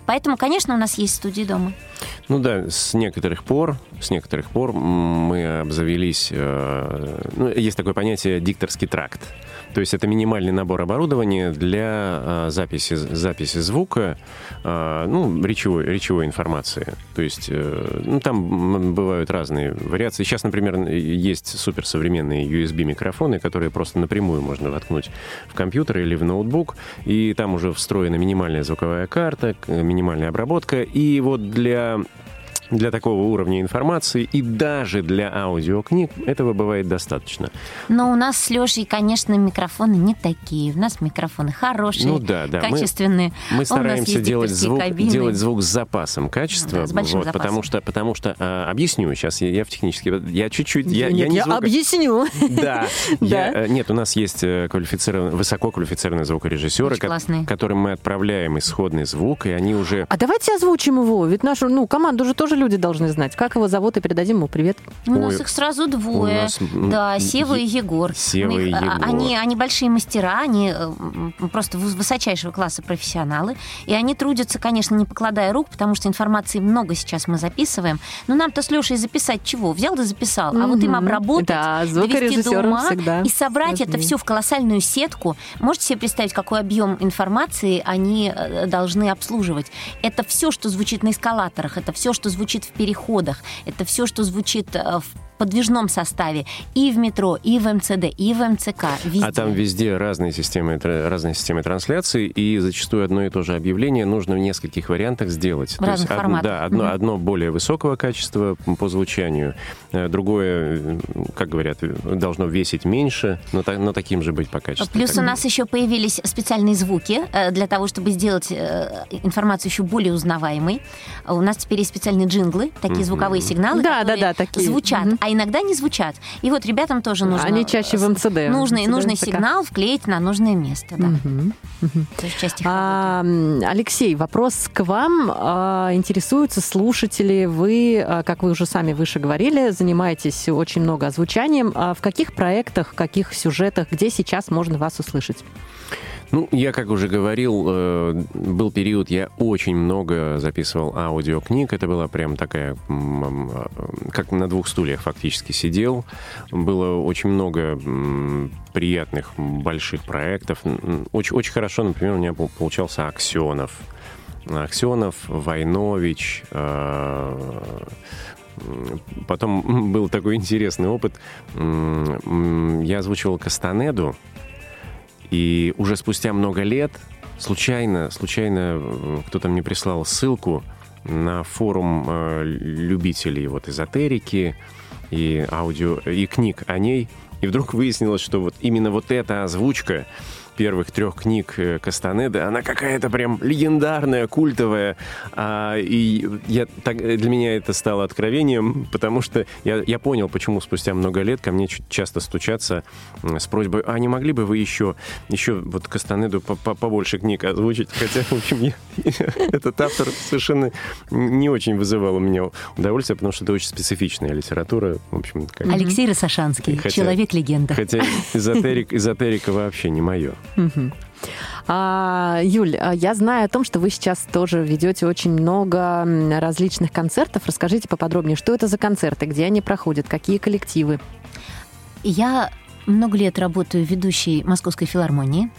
Поэтому, конечно, у нас есть студии дома. Ну да, с некоторых пор, с некоторых пор мы обзавелись, э, ну, есть такое понятие дикторский тракт. То есть это минимальный набор оборудования для э, записи, записи звука, э, ну, речевой, речевой информации. То есть, э, ну, там бывают разные вариации. Сейчас, например, есть суперсовременные USB-микрофоны, которые просто напрямую можно воткнуть в компьютер или в ноутбук, и там уже встроена минимальная звуковая карта, минимальная обработка. И вот для для такого уровня информации и даже для аудиокниг этого бывает достаточно. Но у нас с Лешей, конечно, микрофоны не такие. У нас микрофоны хорошие, Ну да, да, мы- качественные. У Мы нас стараемся делать звук, кабины. делать звук с запасом качества, Да, с вот, запасом. потому что, потому что а, объясню сейчас, я, я в технически, я чуть-чуть, я, Нет, я не я звуко- объясню. Да. *laughs* Я, э, нет, у нас есть э, квалифицированные, высококвалифицированные звукорежиссеры, классные. которым мы отправляем исходный звук, и они уже А давайте озвучим его, ведь нашу ну, команду же тоже люди должны знать. Как его зовут, и передадим ему привет. У нас Ой, их сразу двое. у нас, да, Сева Е- и Егор. Сева Мы и их- а- Егор. Они, они большие мастера, они э, просто выс- высочайшего класса профессионалы. И они трудятся, конечно, не покладая рук, потому что информации много сейчас мы записываем. Но нам-то с Лешей записать чего? Взял да записал. А вот им обработать, Да, довести до ума всегда и собрать это сложнее. все в колоссальную сетку. Можете себе представить, какой объем информации они э, должны обслуживать? Это все, что звучит на эскалаторах, это все, что звучит в переходах, это все, что звучит э, в подвижном составе и в метро, и в МЦД, и в МЦК. Везде. А там везде разные системы, разные системы трансляции, и зачастую одно и то же объявление нужно в нескольких вариантах сделать. В разных од- форматах. да, одно, Мгм. одно более высокого качества по звучанию, другое, э, как говорят, э, должно весить меньше, но, та- но таким же быть по качеству. Плюс Так у нас еще появились специальные звуки э, для того, чтобы сделать э, информацию еще более узнаваемой. У нас теперь есть специальные джинглы, такие звуковые сигналы, Да, которые да, да, такие. звучат. Мгм. А иногда не звучат. И вот ребятам тоже нужно... Они чаще в МЦД. Нужный, МЦД, нужный МЦК. сигнал вклеить на нужное место, да. Мгм. То есть часть их работы. А, Алексей, вопрос к вам. А, Интересуются слушатели. Вы, а, как вы уже сами выше говорили, занимаетесь очень много озвучанием. А в каких проектах, каких сюжетах, где сейчас можно вас услышать? Ну, я, как уже говорил, э, был период, я очень много записывал аудиокниг. Это была прям такая, м, как на двух стульях фактически сидел. Было очень много приятных больших проектов. Очень, очень хорошо, например, у меня пол- получался Аксенов. Аксенов, Войнович, э, Потом *laughs* был такой интересный опыт. Я озвучивал Кастанеду, и уже спустя много лет случайно, случайно э, кто-то мне прислал ссылку на форум э, любителей вот эзотерики и аудио и книг о ней. И вдруг выяснилось, что вот именно вот эта озвучка первых трех книг э, Кастанеды, она какая-то прям легендарная, культовая. А, и я, так, для меня это стало откровением, потому что я, я понял, почему спустя много лет ко мне часто стучатся с просьбой, а не могли бы вы еще, еще вот Кастанеду по- по- побольше книг озвучить? Хотя, в общем, я- *laughs* этот автор совершенно не очень вызывал у меня удовольствие, потому что это очень специфичная литература. В общем, как- Алексей Росошанский, человек-легенда. Хотя *laughs* эзотерик, эзотерика вообще не мое. А, Юль, а я знаю о том, что вы сейчас тоже ведете очень много различных концертов. Расскажите поподробнее, что это за концерты, где они проходят, какие коллективы? Я много лет работаю ведущей Московской филармонии.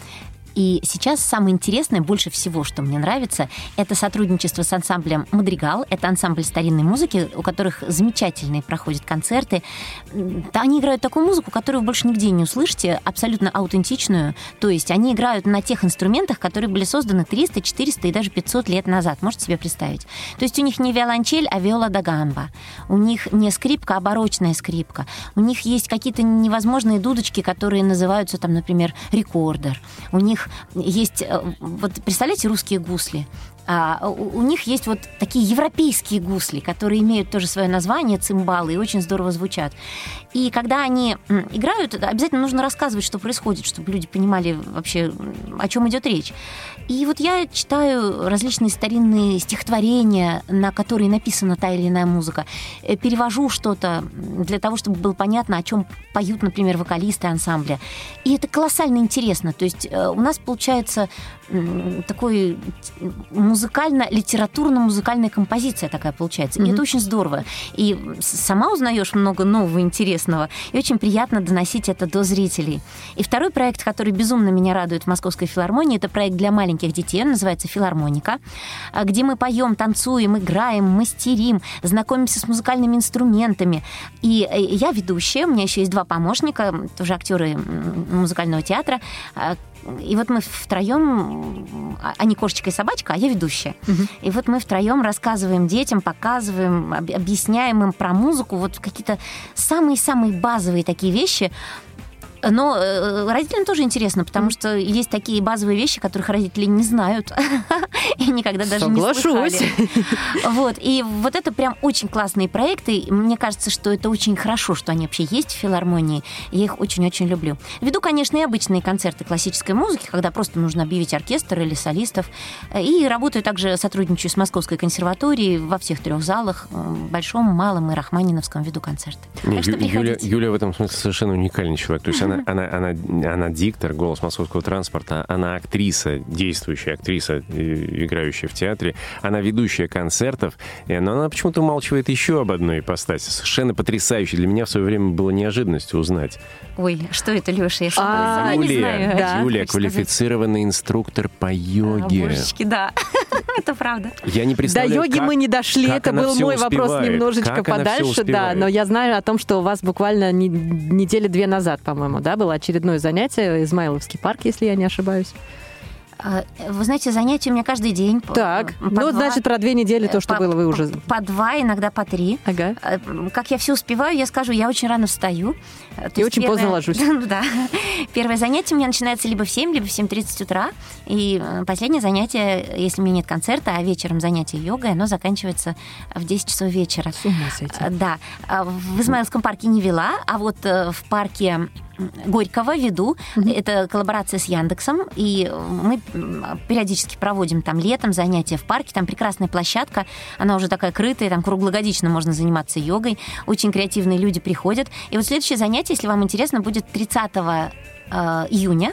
И сейчас самое интересное, больше всего, что мне нравится, это сотрудничество с ансамблем «Мадригал». Это ансамбль старинной музыки, у которых замечательные проходят концерты. Они играют такую музыку, которую вы больше нигде не услышите, абсолютно аутентичную. То есть они играют на тех инструментах, которые были созданы 300, 400 и даже 500 лет назад. Можете себе представить? То есть у них не виолончель, а виола да гамба. У них не скрипка, а барочная скрипка. У них есть какие-то невозможные дудочки, которые называются, там, например, рекордер. У них есть, э, вот представляете, русские гусли. А, у, у них есть вот такие европейские гусли, которые имеют тоже свое название, цимбалы, и очень здорово звучат. И когда они играют, обязательно нужно рассказывать, что происходит, чтобы люди понимали вообще, о чем идет речь. И вот я читаю различные старинные стихотворения, на которые написана та или иная музыка, э, перевожу что-то для того, чтобы было понятно, о чем поют, например, вокалисты ансамбля. И это колоссально интересно. То есть э, у нас получается м, такой музыкально-литературно-музыкальная композиция такая получается. И Мгм. это очень здорово. И сама узнаешь много нового интересного. И очень приятно доносить это до зрителей. И второй проект, который безумно меня радует в Московской филармонии, это проект для маленьких детей, он называется «Филармоника», а, где мы поем, танцуем, играем, мастерим, знакомимся с музыкальными инструментами. И э, я ведущая, у меня еще есть два помощника, тоже актеры музыкального театра. И вот мы втроем, а- они кошечка и собачка, а я ведущая. И вот мы втроем рассказываем детям, показываем, об- объясняем им про музыку, вот какие-то самые-самые базовые такие вещи. Но э, родителям тоже интересно, потому что есть такие базовые вещи, которых родители не знают *laughs* *laughs* и никогда даже не Соглашусь. слыхали. Вот. И вот это прям очень классные проекты. Мне кажется, что это очень хорошо, что они вообще есть в филармонии. Я их очень-очень люблю. Веду, конечно, и обычные концерты классической музыки, когда просто нужно объявить оркестр или солистов. И работаю также, сотрудничаю с Московской консерваторией во всех трех залах, э, Большом, Малом и Рахманиновском веду концерты. Не, Так что Юля. Юля в этом смысле совершенно уникальный человек. То есть она, *laughs* она, она, она диктор, голос московского транспорта, она актриса, действующая актриса, э, играющая в театре, она ведущая концертов, но она почему-то умалчивает еще об одной ипостаси, совершенно потрясающей. Для меня в свое время было неожиданностью узнать. Ой, что это, Леша? Я что А, сама не Юлия, знаю. да. Юлия, квалифицированный инструктор по А, йоге. Божечки, да. *laughs* Это правда. Я не До представляю, йоги как- мы не дошли. как Это она был мой вопрос успевает, немножечко как подальше, да. Но я знаю о том, что у вас буквально не- недели две назад, по-моему, да, было очередное занятие, Измайловский парк, если я не ошибаюсь. А, Вы знаете, занятия у меня каждый день. по- Так, по ну, два. значит, про две недели то, что По- было, вы уже... По два, иногда по три. Ага. Э, Как я все успеваю, я скажу, я очень рано встаю. То есть очень поздно ложусь. *laughs* Да. Первое занятие у меня начинается либо в 7, либо в 7.30 утра. И э, последнее занятие, если у меня нет концерта, а вечером занятие йогой, оно заканчивается в 10 часов вечера. С ума сойти. Э, Да. А В Измаилском парке не вела, а вот э, в парке Горького веду. Это коллаборация с Яндексом. И мы периодически проводим там летом занятия в парке. Там прекрасная площадка. Она уже такая крытая. Там круглогодично можно заниматься йогой. Очень креативные люди приходят. И вот следующее занятие, если вам интересно, будет 30 э, июня.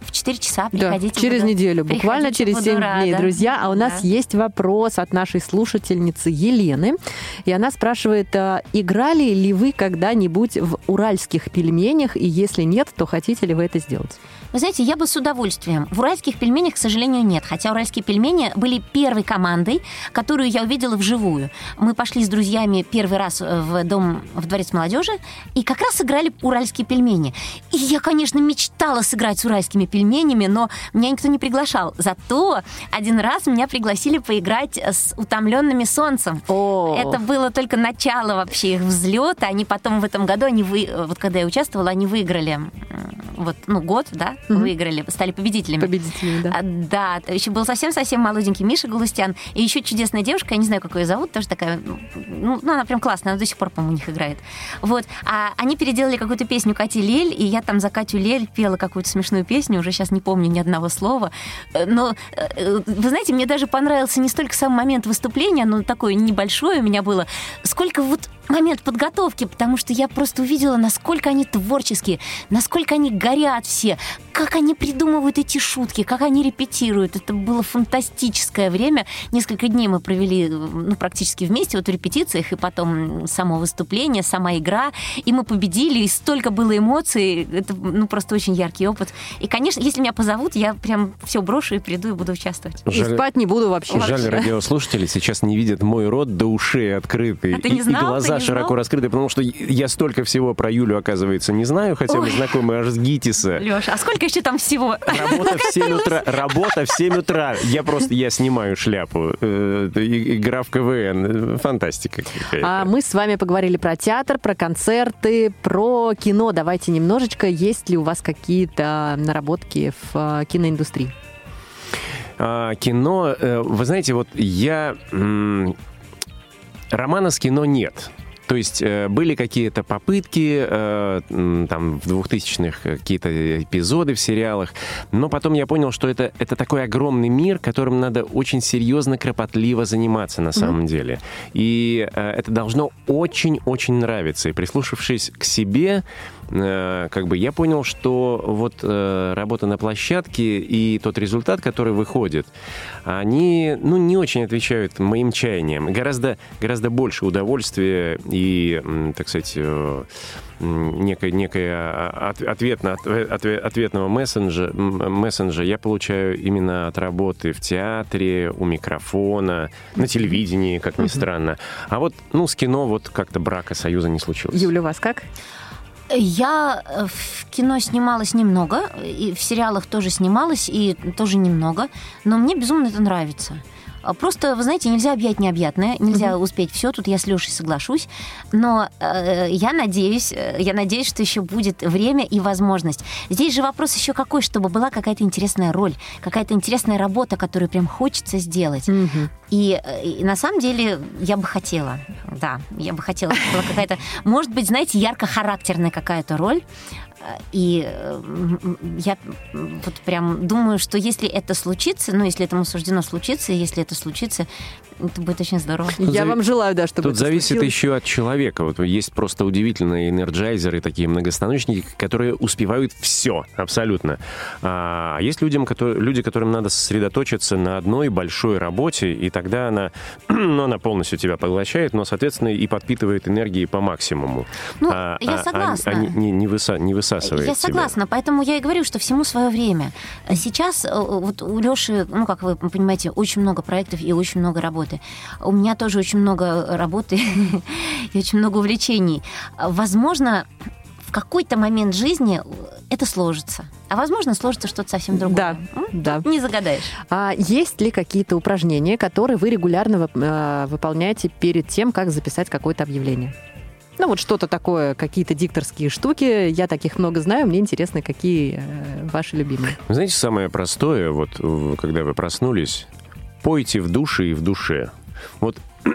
В 4 часа Да, приходите. через буду- неделю, буквально через буду 7 дней, рада. друзья. А у нас Да. есть вопрос от нашей слушательницы Елены. И она спрашивает, а, играли ли вы когда-нибудь в уральских пельменях? И если нет, то хотите ли вы это сделать? Вы знаете, я бы с удовольствием. В уральских пельменях, к сожалению, нет. Хотя уральские пельмени были первой командой, которую я увидела вживую. Мы пошли с друзьями первый раз в дом, в дворец молодежи, и как раз играли уральские пельмени. И я, конечно, мечтала сыграть с уральскими пельменями, но меня никто не приглашал. Зато один раз меня пригласили поиграть с утомленными солнцем. О. Это было только начало вообще их взлета. Они потом в этом году, они вы, вот когда я участвовала, они выиграли вот, ну, год, да, выиграли, стали победителями. Победителями, да. А, Да, еще был совсем-совсем молоденький Миша Галустян. И еще чудесная девушка, я не знаю, как ее зовут, тоже такая, ну, ну, она прям классная, она до сих пор, по-моему, у них играет. Вот. А они переделали какую-то песню Кати Лель, и я там за Катю Лель пела какую-то смешную песню, уже сейчас не помню ни одного слова. Э, Но, э, вы знаете, мне даже понравился не столько сам момент выступления, но такое небольшое у меня было, сколько вот момент подготовки, потому что я просто увидела, насколько они творческие, насколько они горят все, как они придумывают эти шутки, как они репетируют. Это было фантастическое время. Несколько дней мы провели ну, практически вместе вот в репетициях, и потом само выступление, сама игра. И мы победили, и столько было эмоций. Это ну, просто очень яркий опыт. И, конечно, если меня позовут, я прям все брошу и приду и буду участвовать. И спать не буду вообще. Жаль, радиослушатели сейчас не видят мой рот до ушей открытый. А ты и, не и знал? глаза Ты не широко раскрыты, потому что я столько всего про Юлю, оказывается, не знаю, хотя мы Ой. знакомы аж с ГИТИСа. Леша, а сколько еще там всего? Работа в 7 утра. Работа в 7 утра. Я просто, я снимаю шляпу. Э, Игра в КВН. Фантастика. А мы с вами поговорили про театр, про концерты, про кино. Давайте немножечко, есть ли у вас какие-то наработки в э, киноиндустрии? А, кино, э, вы знаете, вот я... Романа с кино нет. То есть э, были какие-то попытки, э, там, в 2000-х какие-то эпизоды в сериалах, но потом я понял, что это, это такой огромный мир, которым надо очень серьезно, кропотливо заниматься на самом деле. И э, это должно очень-очень нравиться. И прислушавшись к себе, э, как бы я понял, что вот э, работа на площадке и тот результат, который выходит, они, ну, не очень отвечают моим чаяниям. Гораздо, гораздо больше удовольствия и, так сказать, э, м, некое, некое от- ответно, отве- ответного мессенджа, мессенджа я получаю именно от работы в театре, у микрофона, на телевидении, как ни странно. А вот, ну, с кино вот как-то брака, союза не случилось. Юля, у вас как? Я э, в кино снималась немного, и в сериалах тоже снималась, и тоже немного, но мне безумно это нравится. А Просто, вы знаете, нельзя объять необъятное, нельзя успеть все, тут я с Лешей соглашусь, но э, я надеюсь, э, я надеюсь, что еще будет время и возможность. Здесь же вопрос еще какой, чтобы была какая-то интересная роль, какая-то интересная работа, которую прям хочется сделать. И, э, и на самом деле я бы хотела, да, я бы хотела, чтобы была какая-то, может быть, знаете, ярко-характерная какая-то роль. И я вот прям думаю, что если это случится, ну, если этому суждено случиться, если это случится, это будет очень здорово. Я зави- вам желаю, да, чтобы Тут это зависит случилось. еще от человека. Вот есть просто удивительные энерджайзеры, такие многостаночники, которые успевают все абсолютно. А есть людям, которые, люди, которым надо сосредоточиться на одной большой работе, и тогда она, *clears throat* ну, она полностью тебя поглощает, но, соответственно, и подпитывает энергией по максимуму. Ну, А- я а- а- согласна. а не, не- не выса- не высасывает Я тебя. согласна, поэтому я и говорю, что всему свое время. Сейчас э, вот у Леши, ну, как вы понимаете, очень много проектов и очень много работы. У меня тоже очень много работы *laughs* и очень много увлечений. Возможно, в какой-то момент жизни это сложится. А возможно, сложится что-то совсем другое. Да, М? да. Не загадаешь. А есть ли какие-то упражнения, которые вы регулярно э, выполняете перед тем, как записать какое-то объявление? Ну вот что-то такое, какие-то дикторские штуки. Я таких много знаю. Мне интересно, какие э, ваши любимые. Вы знаете, самое простое, вот когда вы проснулись, пойте в душе и в душе. Вот *clears throat*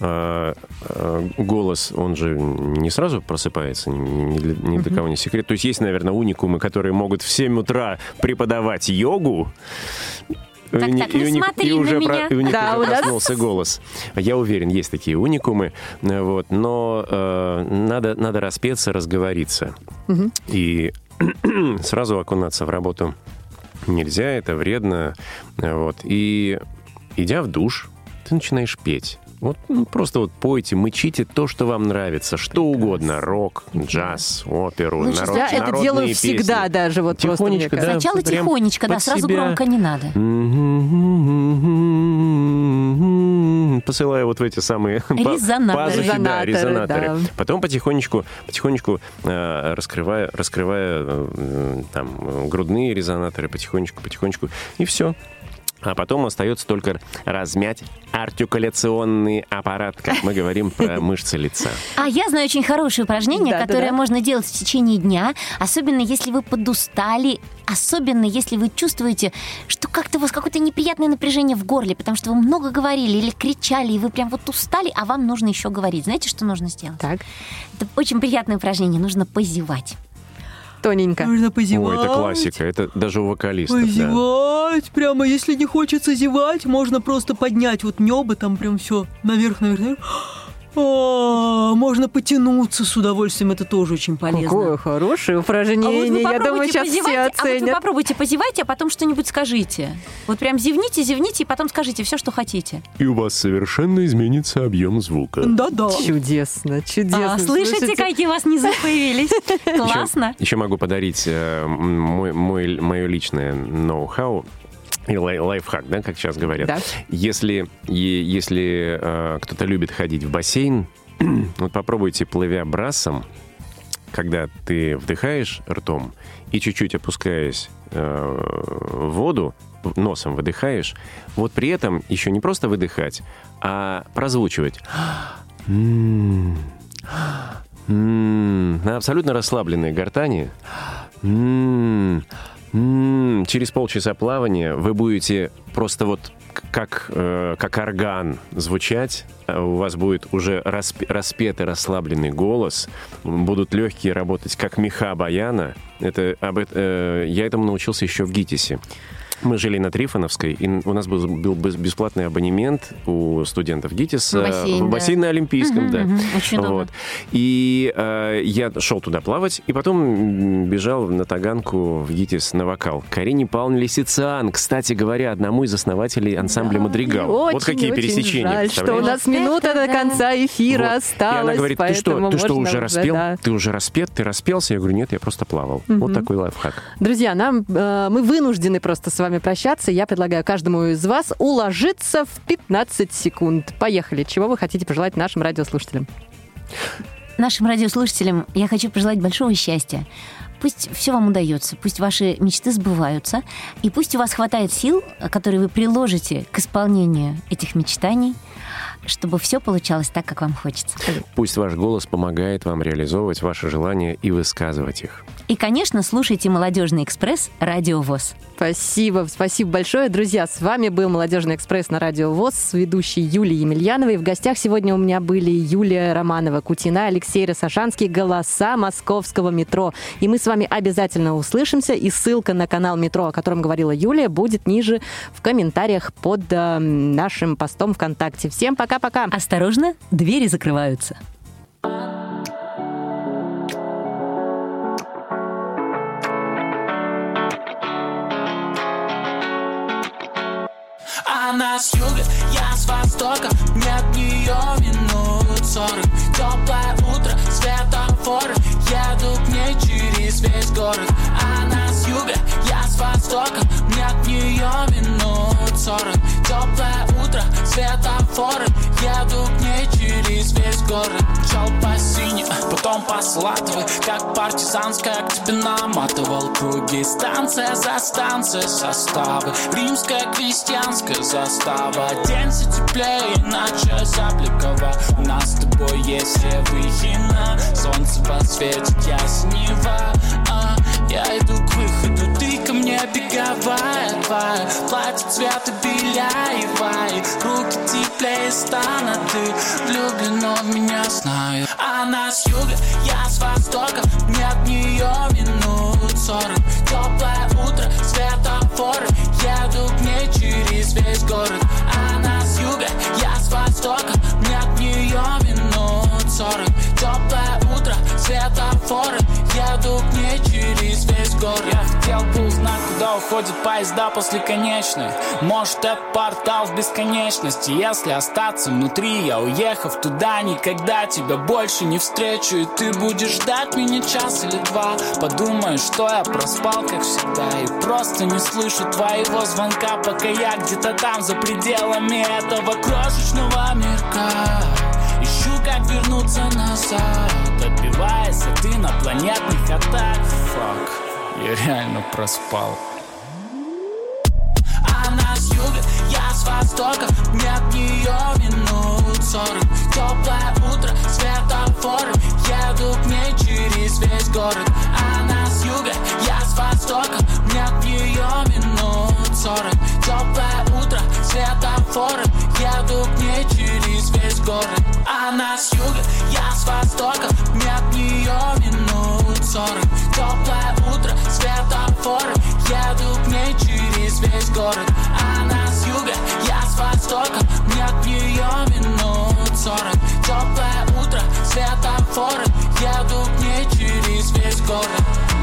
а, а, голос, он же не сразу просыпается, ни, ни для, ни для кого не секрет. То есть есть, наверное, уникумы, которые могут в 7 утра преподавать йогу. Так, И так, и у них- и уже на про- меня. и у них Да, уже у нас- проснулся голос. Я уверен, есть такие уникумы. э, Вот, но э, надо, надо распеться, разговориться. Мгм. И *clears throat* сразу окунаться в работу нельзя, это вредно. Вот. И идя в душ, ты начинаешь петь. Вот ну, просто вот пойте, мычите то, что вам нравится, что угодно, рок, джаз, оперу, Лучше народ- Я это народные делаю песни. всегда даже, вот просто Тихонечко, кажется. да, Сначала тихонечко, да, сразу себя. громко не надо. Посылаю вот в эти самые Резонаторы. пазухи, да, Резонаторы, резонаторы. да. Потом потихонечку, потихонечку э, раскрывая, раскрывая э, там грудные резонаторы, потихонечку, потихонечку, и все. А потом остается только размять артикуляционный аппарат, как мы говорим про *laughs* мышцы лица. А я знаю очень хорошее упражнение, Да, да, которое да. можно делать в течение дня, особенно если вы подустали, особенно если вы чувствуете, что как-то у вас какое-то неприятное напряжение в горле, потому что вы много говорили или кричали, и вы прям вот устали, а вам нужно еще говорить. Знаете, что нужно сделать? Так, Это очень приятное упражнение. Нужно позевать. Тоненько. Нужно позевать. Ой, это классика, это даже у вокалистов. да. Позевать. Прямо, если не хочется зевать, можно просто поднять вот небо, там прям все наверх, наверх, наверх. А, можно потянуться с удовольствием, это тоже очень полезно. Какое хорошее А вот упражнение. Я думаю, попробуйте сейчас все позевать, а вот вы оценят. попробуйте позевать, а потом что-нибудь скажите. Вот прям зевните, зевните, и потом скажите все, что хотите. И у вас совершенно изменится объем звука. Да-да. Чудесно, чудесно. А, слышите, какие у вас низы появились? Классно. Еще могу подарить э, мой, мой- мое личное ноу-хау. И лай- лайфхак, да, как сейчас говорят. Да. Если, если э, кто-то любит ходить в бассейн, *clears throat* вот попробуйте, плывя брасом, когда ты вдыхаешь ртом и чуть-чуть опускаясь э, в воду, носом выдыхаешь, вот при этом еще не просто выдыхать, а прозвучивать. М, м, На абсолютно расслабленной гортани. Через полчаса плавания вы будете просто вот как, э, как орган звучать. А У вас будет уже расп- распетый, расслабленный голос. Будут легкие работать, как меха баяна. Это, об э, я этому научился еще в ГИТИСе. Мы жили на Трифоновской, и у нас был, был бес- бесплатный абонемент у студентов ГИТИСа В бассейн, в да. бассейн на Олимпийском, Мгм, да. мгм, очень удобно. Вот. И э, я шел туда плавать, и потом бежал на Таганку в ГИТИС на вокал. Карине Павловне Лисицан, кстати говоря, одному из основателей ансамбля «Мадригал». вот какие пересечения, Жаль, что у нас минута до да. конца эфира Вот. осталась. И она говорит, ты что, ты что, уже распел? да. Ты уже распет? Ты распелся? Я говорю, нет, я просто плавал. Вот такой лайфхак. Друзья, нам, э, мы вынуждены просто с вами прощаться. Я предлагаю каждому из вас уложиться в 15 секунд. Поехали. Чего вы хотите пожелать нашим радиослушателям? Нашим радиослушателям я хочу пожелать большого счастья. Пусть все вам удается, пусть ваши мечты сбываются, и пусть у вас хватает сил, которые вы приложите к исполнению этих мечтаний, чтобы все получалось так, как вам хочется. Пусть ваш голос помогает вам реализовывать ваши желания и высказывать их. И, конечно, слушайте «Молодежный экспресс» Радио ВОЗ. Спасибо, спасибо большое. Друзья, с вами был «Молодежный экспресс» на Радио ВОЗ с ведущей Юлией Емельяновой. В гостях сегодня у меня были Юлия Романова-Кутина, Алексей Росошанский, голоса московского метро. И мы с вами обязательно услышимся. И ссылка на канал метро, о котором говорила Юлия, будет ниже в комментариях под э, нашим постом ВКонтакте. Всем пока-пока. Осторожно, двери закрываются. Она с юга, я с востока Мне от нее минут сорок Теплое утро, светофоры Еду к ней через весь город Она с юга, я с востока Мне от нее минут сорок Теплое утро, светофоры Еду к ней через весь город. Мчал по сине, потом по Слатовой Как партизанская к тебе наматывал круги. Станция за станцией составы Римская крестьянская застава. Оденься теплее, иначе забликова. У нас с тобой есть все выхина Солнце подсветит яснева а, Я иду к выходу, мне беговая твоя Платье цвета беляевая Руки теплее стана, ты влюблена в меня, знаю Она с юга, я с востока. Мне от нее минут сорок. Теплое утро, светофоры Еду к ней через весь город. Она с юга, я с востока. Мне от нее минут сорок. Теплое светофоры. Еду к ней через весь город. Я хотел бы узнать, куда уходят поезда после конечной. Может, это портал в бесконечности. Если остаться внутри, я уехав туда Никогда тебя больше не встречу. И ты будешь ждать меня час или два. Подумаешь, что я проспал, как всегда. И просто не слышу твоего звонка Пока я где-то там, за пределами этого крошечного мирка. Ищу, как вернуться назад Отбиваясь от инопланетных атак. Фак, я реально проспал. Она с юга, я с востока Мне от нее минут сорок. Теплое утро, светофоры Еду к ней через весь город. Она с юга, я с востока Мне от нее минут 40 Теплое утро, светофоры Еду к ней через весь город. Она с юга, я с востока. Мне от нее минут 40 Теплое утро, светофоры Еду к ней через весь город. Она с юга, я с востока. Мне от нее минут 40 Теплое утро, светофоры Еду к ней через весь город.